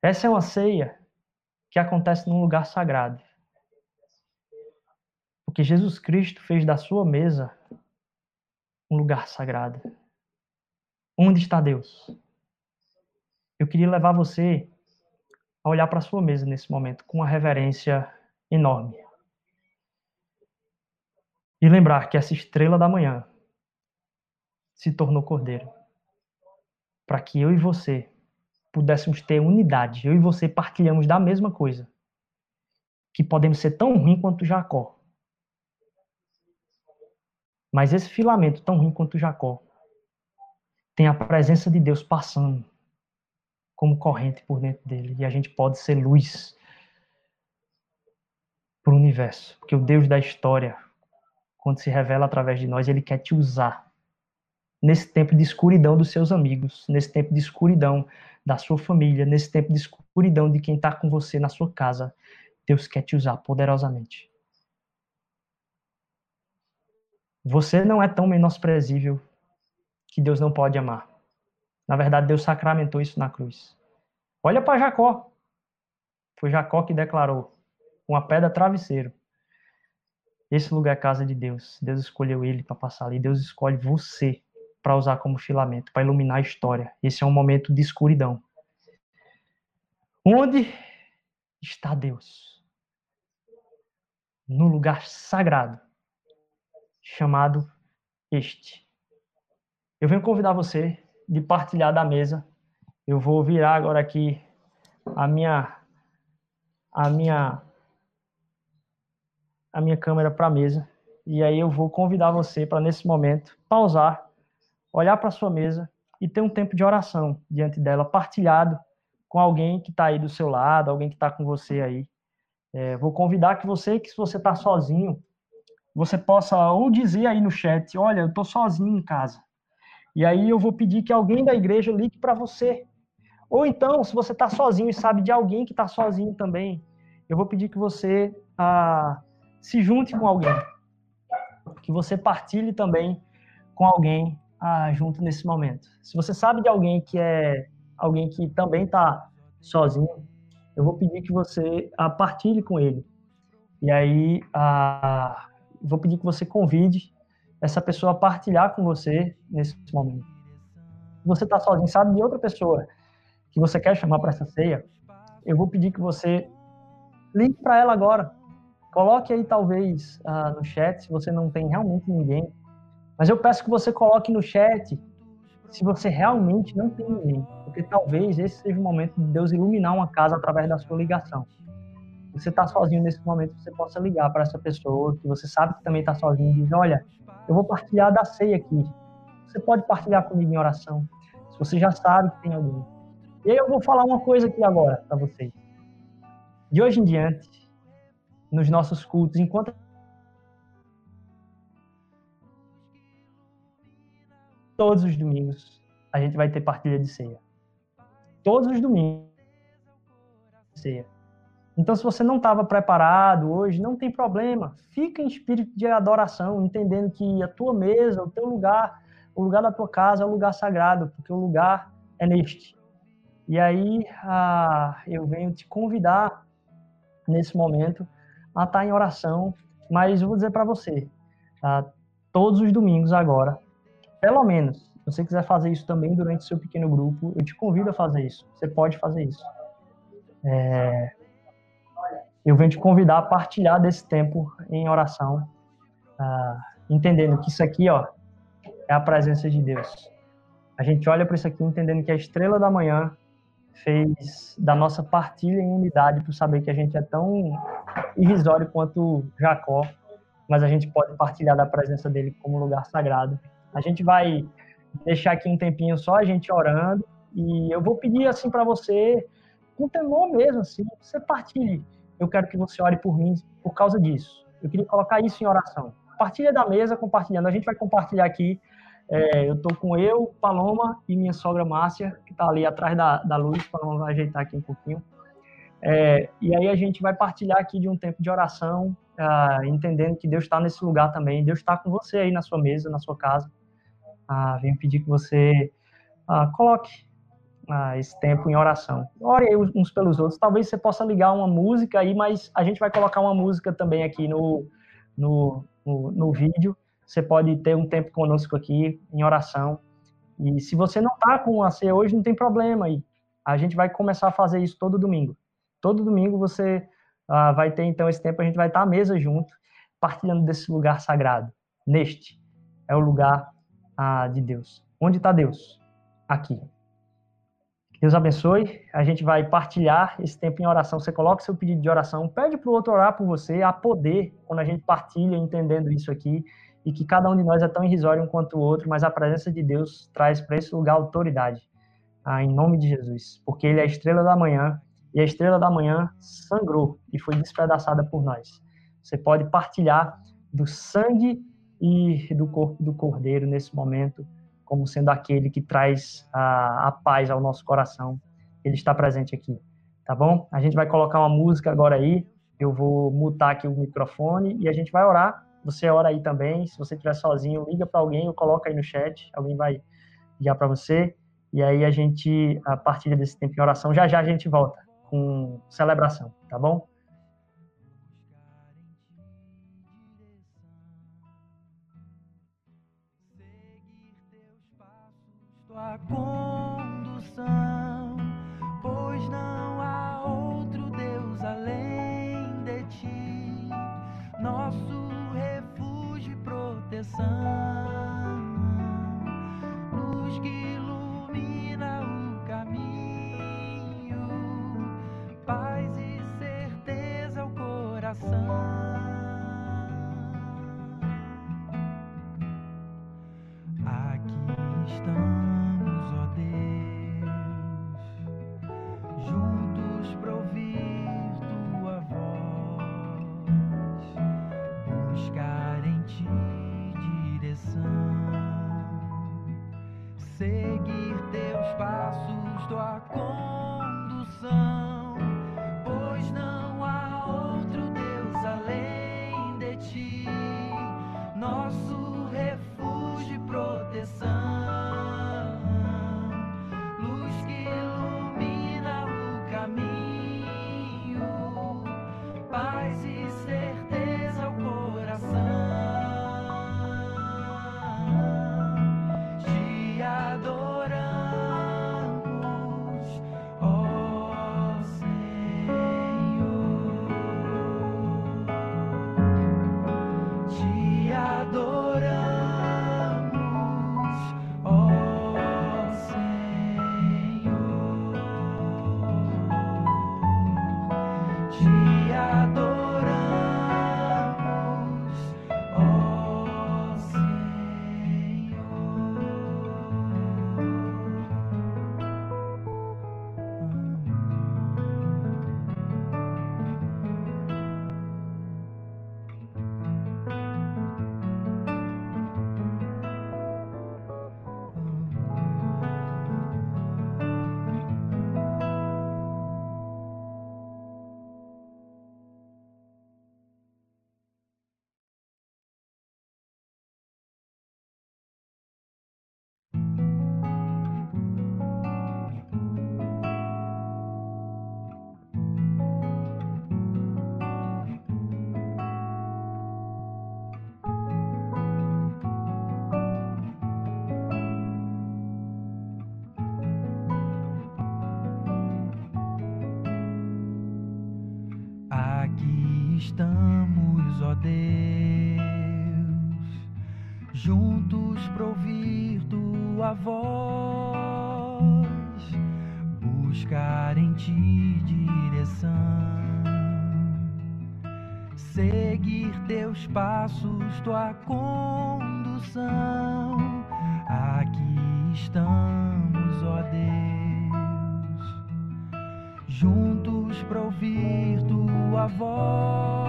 Essa é uma ceia que acontece num lugar sagrado. Porque Jesus Cristo fez da sua mesa um lugar sagrado. Onde está Deus? Eu queria levar você a olhar para a sua mesa nesse momento com uma reverência enorme. E lembrar que essa estrela da manhã se tornou cordeiro. Para que eu e você pudéssemos ter unidade. Eu e você partilhamos da mesma coisa. Que podemos ser tão ruim quanto Jacó. Mas esse filamento tão ruim quanto Jacó tem a presença de Deus passando como corrente por dentro dele. E a gente pode ser luz para o universo. Porque o Deus da história, quando se revela através de nós, ele quer te usar nesse tempo de escuridão dos seus amigos, nesse tempo de escuridão da sua família, nesse tempo de escuridão de quem está com você na sua casa. Deus quer te usar poderosamente. Você não é tão menosprezível que Deus não pode amar. Na verdade, Deus sacramentou isso na cruz. Olha para Jacó. Foi Jacó que declarou: uma pedra travesseiro. Esse lugar é casa de Deus. Deus escolheu ele para passar ali. Deus escolhe você para usar como filamento, para iluminar a história. Esse é um momento de escuridão. Onde está Deus? No lugar sagrado, chamado este. Eu venho convidar você de partilhar da mesa. Eu vou virar agora aqui a minha a minha a minha câmera para a mesa e aí eu vou convidar você para nesse momento pausar olhar para sua mesa e ter um tempo de oração diante dela, partilhado com alguém que está aí do seu lado, alguém que está com você aí. É, vou convidar que você, que se você está sozinho, você possa ou dizer aí no chat, olha, eu estou sozinho em casa. E aí eu vou pedir que alguém da igreja ligue para você. Ou então, se você está sozinho e sabe de alguém que está sozinho também, eu vou pedir que você ah, se junte com alguém. Que você partilhe também com alguém ah, junto nesse momento. Se você sabe de alguém que é alguém que também está sozinho, eu vou pedir que você ah, partilhe com ele. E aí, ah, vou pedir que você convide essa pessoa a partilhar com você nesse momento. Você está sozinho, sabe de outra pessoa que você quer chamar para essa ceia, eu vou pedir que você ligue para ela agora. Coloque aí, talvez, ah, no chat, se você não tem realmente ninguém mas eu peço que você coloque no chat se você realmente não tem ninguém, porque talvez esse seja o momento de Deus iluminar uma casa através da sua ligação. Você está sozinho nesse momento, você possa ligar para essa pessoa que você sabe que também está sozinho e dizer: Olha, eu vou partilhar da ceia aqui. Você pode partilhar comigo em oração, se você já sabe que tem alguém. E aí eu vou falar uma coisa aqui agora para vocês. De hoje em diante, nos nossos cultos, enquanto todos os domingos a gente vai ter partilha de ceia. Todos os domingos. Ceia. Então, se você não estava preparado hoje, não tem problema. Fica em espírito de adoração, entendendo que a tua mesa, o teu lugar, o lugar da tua casa é o lugar sagrado, porque o lugar é neste. E aí, ah, eu venho te convidar nesse momento a estar em oração, mas eu vou dizer para você, ah, todos os domingos agora, pelo menos, se você quiser fazer isso também durante o seu pequeno grupo, eu te convido a fazer isso. Você pode fazer isso. É... Eu venho te convidar a partilhar desse tempo em oração, uh, entendendo que isso aqui, ó, é a presença de Deus. A gente olha para isso aqui entendendo que a estrela da manhã fez da nossa partilha em unidade por saber que a gente é tão irrisório quanto Jacó, mas a gente pode partilhar da presença dele como lugar sagrado a gente vai deixar aqui um tempinho só a gente orando e eu vou pedir assim para você, com temor mesmo, assim, você partilhe. Eu quero que você ore por mim por causa disso. Eu queria colocar isso em oração. Partilha da mesa, compartilhando. A gente vai compartilhar aqui. É, eu estou com eu, Paloma e minha sogra Márcia, que está ali atrás da, da luz. Paloma vai ajeitar aqui um pouquinho. É, e aí a gente vai partilhar aqui de um tempo de oração, uh, entendendo que Deus está nesse lugar também. Deus está com você aí na sua mesa, na sua casa ah, venho pedir que você ah, coloque ah, esse tempo em oração. Ore uns pelos outros. Talvez você possa ligar uma música aí, mas a gente vai colocar uma música também aqui no, no, no, no vídeo. Você pode ter um tempo conosco aqui em oração. E se você não está com a ceia hoje, não tem problema aí. A gente vai começar a fazer isso todo domingo. Todo domingo você ah, vai ter então esse tempo, a gente vai estar à mesa junto, partilhando desse lugar sagrado. Neste é o lugar ah, de Deus. Onde está Deus? Aqui. Deus abençoe. A gente vai partilhar esse tempo em oração. Você coloca seu pedido de oração, pede para o outro orar por você. Há poder quando a gente partilha entendendo isso aqui e que cada um de nós é tão irrisório um quanto o outro, mas a presença de Deus traz para esse lugar autoridade. Ah, em nome de Jesus, porque Ele é a estrela da manhã e a estrela da manhã sangrou e foi despedaçada por nós. Você pode partilhar do sangue e do corpo do Cordeiro nesse momento, como sendo aquele que traz a, a paz ao nosso coração. Ele está presente aqui, tá bom? A gente vai colocar uma música agora aí. Eu vou mutar aqui o microfone e a gente vai orar. Você ora aí também. Se você estiver sozinho, liga para alguém ou coloca aí no chat. Alguém vai ligar para você. E aí a gente, a partir desse tempo em oração, já já a gente volta com celebração, tá bom? Condução, pois não há outro Deus além de ti, nosso refúgio e proteção, juntos voz, buscar em ti direção, seguir teus passos, tua condução. Aqui estamos, ó Deus, juntos para ouvir tua voz,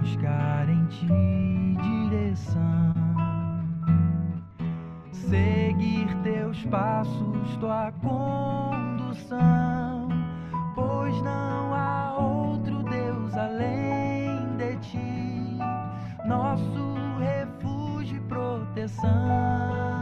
buscar em ti direção. Seguir teus passos, tua condução, pois não há outro Deus além de ti, nosso refúgio e proteção.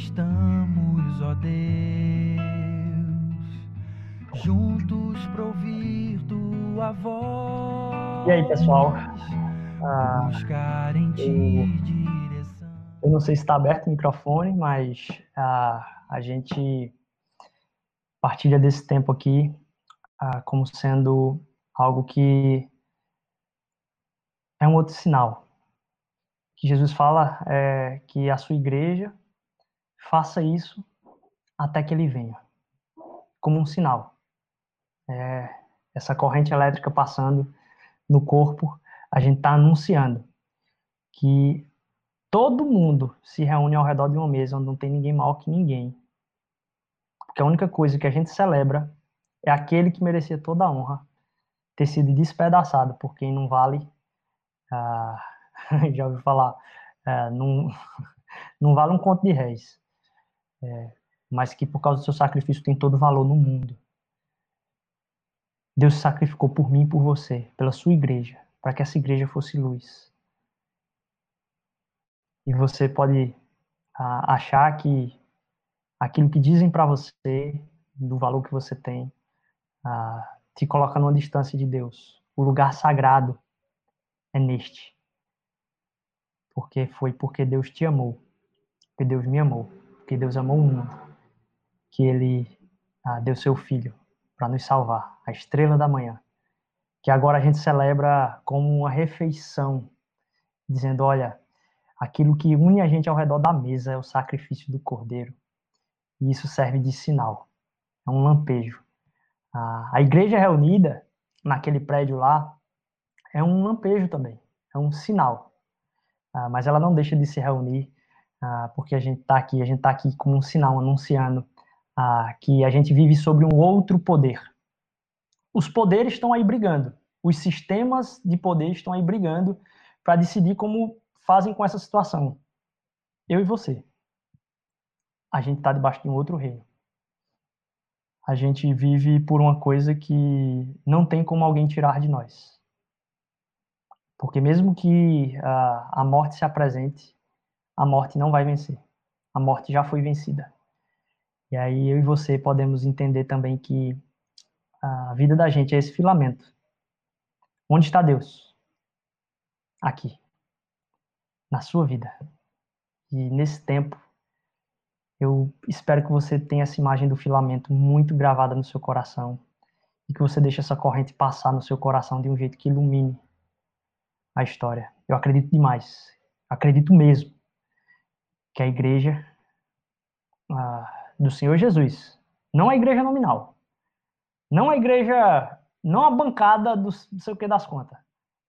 Estamos, ó Deus, juntos para ouvir tua voz. E aí, pessoal? Ah, buscar em ti eu- direção. Eu não sei se está aberto o microfone, mas ah, a gente partilha desse tempo aqui ah, como sendo algo que é um outro sinal. Que Jesus fala é que a sua igreja faça isso até que ele venha, como um sinal. É, essa corrente elétrica passando no corpo, a gente está anunciando que todo mundo se reúne ao redor de uma mesa onde não tem ninguém maior que ninguém. Porque a única coisa que a gente celebra é aquele que merecia toda a honra ter sido despedaçado por quem não vale. ah, já ouviu falar, ah, não, não vale um conto de réis, é, mas que por causa do seu sacrifício tem todo valor no mundo. Deus se sacrificou por mim e por você, pela sua igreja, para que essa igreja fosse luz. E você pode ah, achar que aquilo que dizem para você, do valor que você tem, ah, te coloca numa distância de Deus. O lugar sagrado é neste. Porque foi porque Deus te amou, porque Deus me amou, porque Deus amou o mundo, que Ele ah, deu seu Filho para nos salvar, a estrela da manhã, que agora a gente celebra como uma refeição, dizendo, olha, aquilo que une a gente ao redor da mesa é o sacrifício do Cordeiro. E isso serve de sinal, é um lampejo. A, a igreja reunida naquele prédio lá é um lampejo também, é um sinal. Ah, mas ela não deixa de se reunir, ah, porque a gente está aqui, a gente está aqui como um sinal, anunciando ah, que a gente vive sobre um outro poder. Os poderes estão aí brigando, os sistemas de poder estão aí brigando para decidir como fazem com essa situação. Eu e você. A gente está debaixo de um outro reino. A gente vive por uma coisa que não tem como alguém tirar de nós. Porque mesmo que a, a morte se apresente, a morte não vai vencer. A morte já foi vencida. E aí eu e você podemos entender também que a vida da gente é esse filamento. Onde está Deus? Aqui. Na sua vida. E nesse tempo, eu espero que você tenha essa imagem do filamento muito gravada no seu coração e que você deixe essa corrente passar no seu coração de um jeito que ilumine a história. Eu acredito demais, acredito mesmo que a igreja do Senhor Jesus, não a igreja nominal, não a igreja, não a bancada do não sei o que das contas.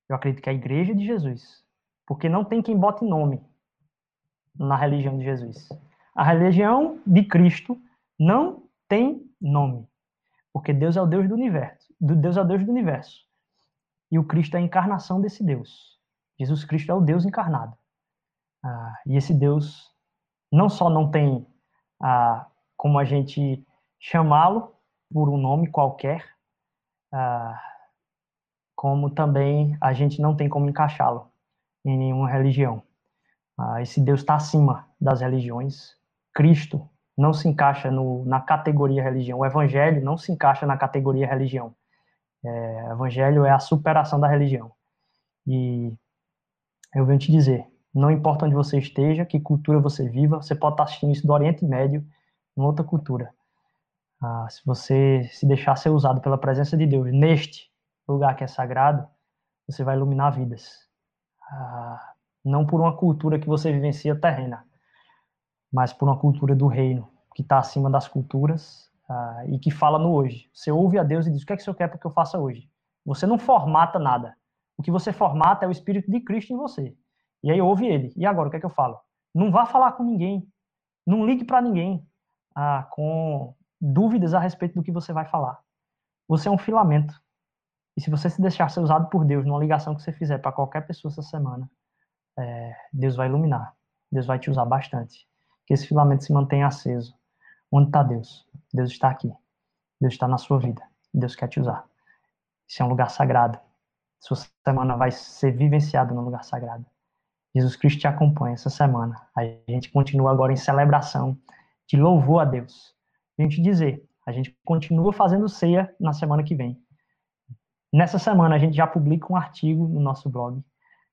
Eu acredito que a igreja de Jesus, porque não tem quem bote nome na religião de Jesus. A religião de Cristo não tem nome, porque Deus é o Deus do universo. Deus é o Deus do universo. E o Cristo é a encarnação desse Deus. Jesus Cristo é o Deus encarnado. Ah, e esse Deus não só não tem ah, como a gente chamá-lo por um nome qualquer, ah, como também a gente não tem como encaixá-lo em nenhuma religião. Ah, esse Deus está acima das religiões. Cristo não se encaixa no, na categoria religião. O Evangelho não se encaixa na categoria religião. É, Evangelho é a superação da religião. E eu venho te dizer, não importa onde você esteja, que cultura você viva, você pode estar assistindo isso do Oriente Médio, em outra cultura. Ah, se você se deixar ser usado pela presença de Deus neste lugar que é sagrado, você vai iluminar vidas. Ah, não por uma cultura que você vivencia terrena, mas por uma cultura do reino, que está acima das culturas ah, e que fala no hoje. Você ouve a Deus e diz: O que é que o Senhor quer que eu faça hoje? Você não formata nada. O que você formata é o Espírito de Cristo em você. E aí ouve ele. E agora, o que é que eu falo? Não vá falar com ninguém. Não ligue para ninguém ah, com dúvidas a respeito do que você vai falar. Você é um filamento. E se você se deixar ser usado por Deus numa ligação que você fizer para qualquer pessoa essa semana, é, Deus vai iluminar. Deus vai te usar bastante. Que esse filamento se mantenha aceso. Onde está Deus? Deus está aqui. Deus está na sua vida. Deus quer te usar. Esse é um lugar sagrado. Sua semana vai ser vivenciada no lugar sagrado. Jesus Cristo te acompanha essa semana. A gente continua agora em celebração de louvor a Deus. A gente dizer, a gente continua fazendo ceia na semana que vem. Nessa semana a gente já publica um artigo no nosso blog.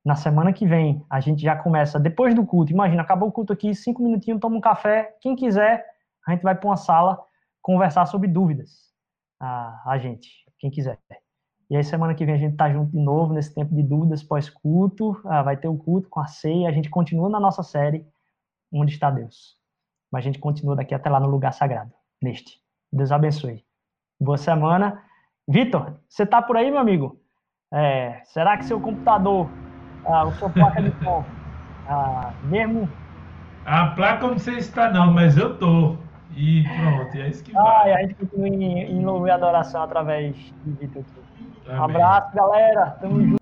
Na semana que vem a gente já começa, depois do culto, imagina, acabou o culto aqui, cinco minutinhos, toma um café. Quem quiser, a gente vai para uma sala conversar sobre dúvidas. A, a gente, quem quiser. E aí, semana que vem, a gente tá junto de novo nesse tempo de dúvidas pós-culto. Ah, vai ter o culto com a ceia. A gente continua na nossa série Onde está Deus? Mas a gente continua daqui até lá no lugar sagrado, neste. Deus abençoe. Boa semana. Vitor, você tá por aí, meu amigo? É, será que seu computador, ah, o sua placa de som, ah, mesmo. A placa não sei se está, não, mas eu tô. E pronto, é isso que vai. Ah, a gente continua em, em louvor e adoração através de Vitor aqui. Um abraço, galera. Tamo junto.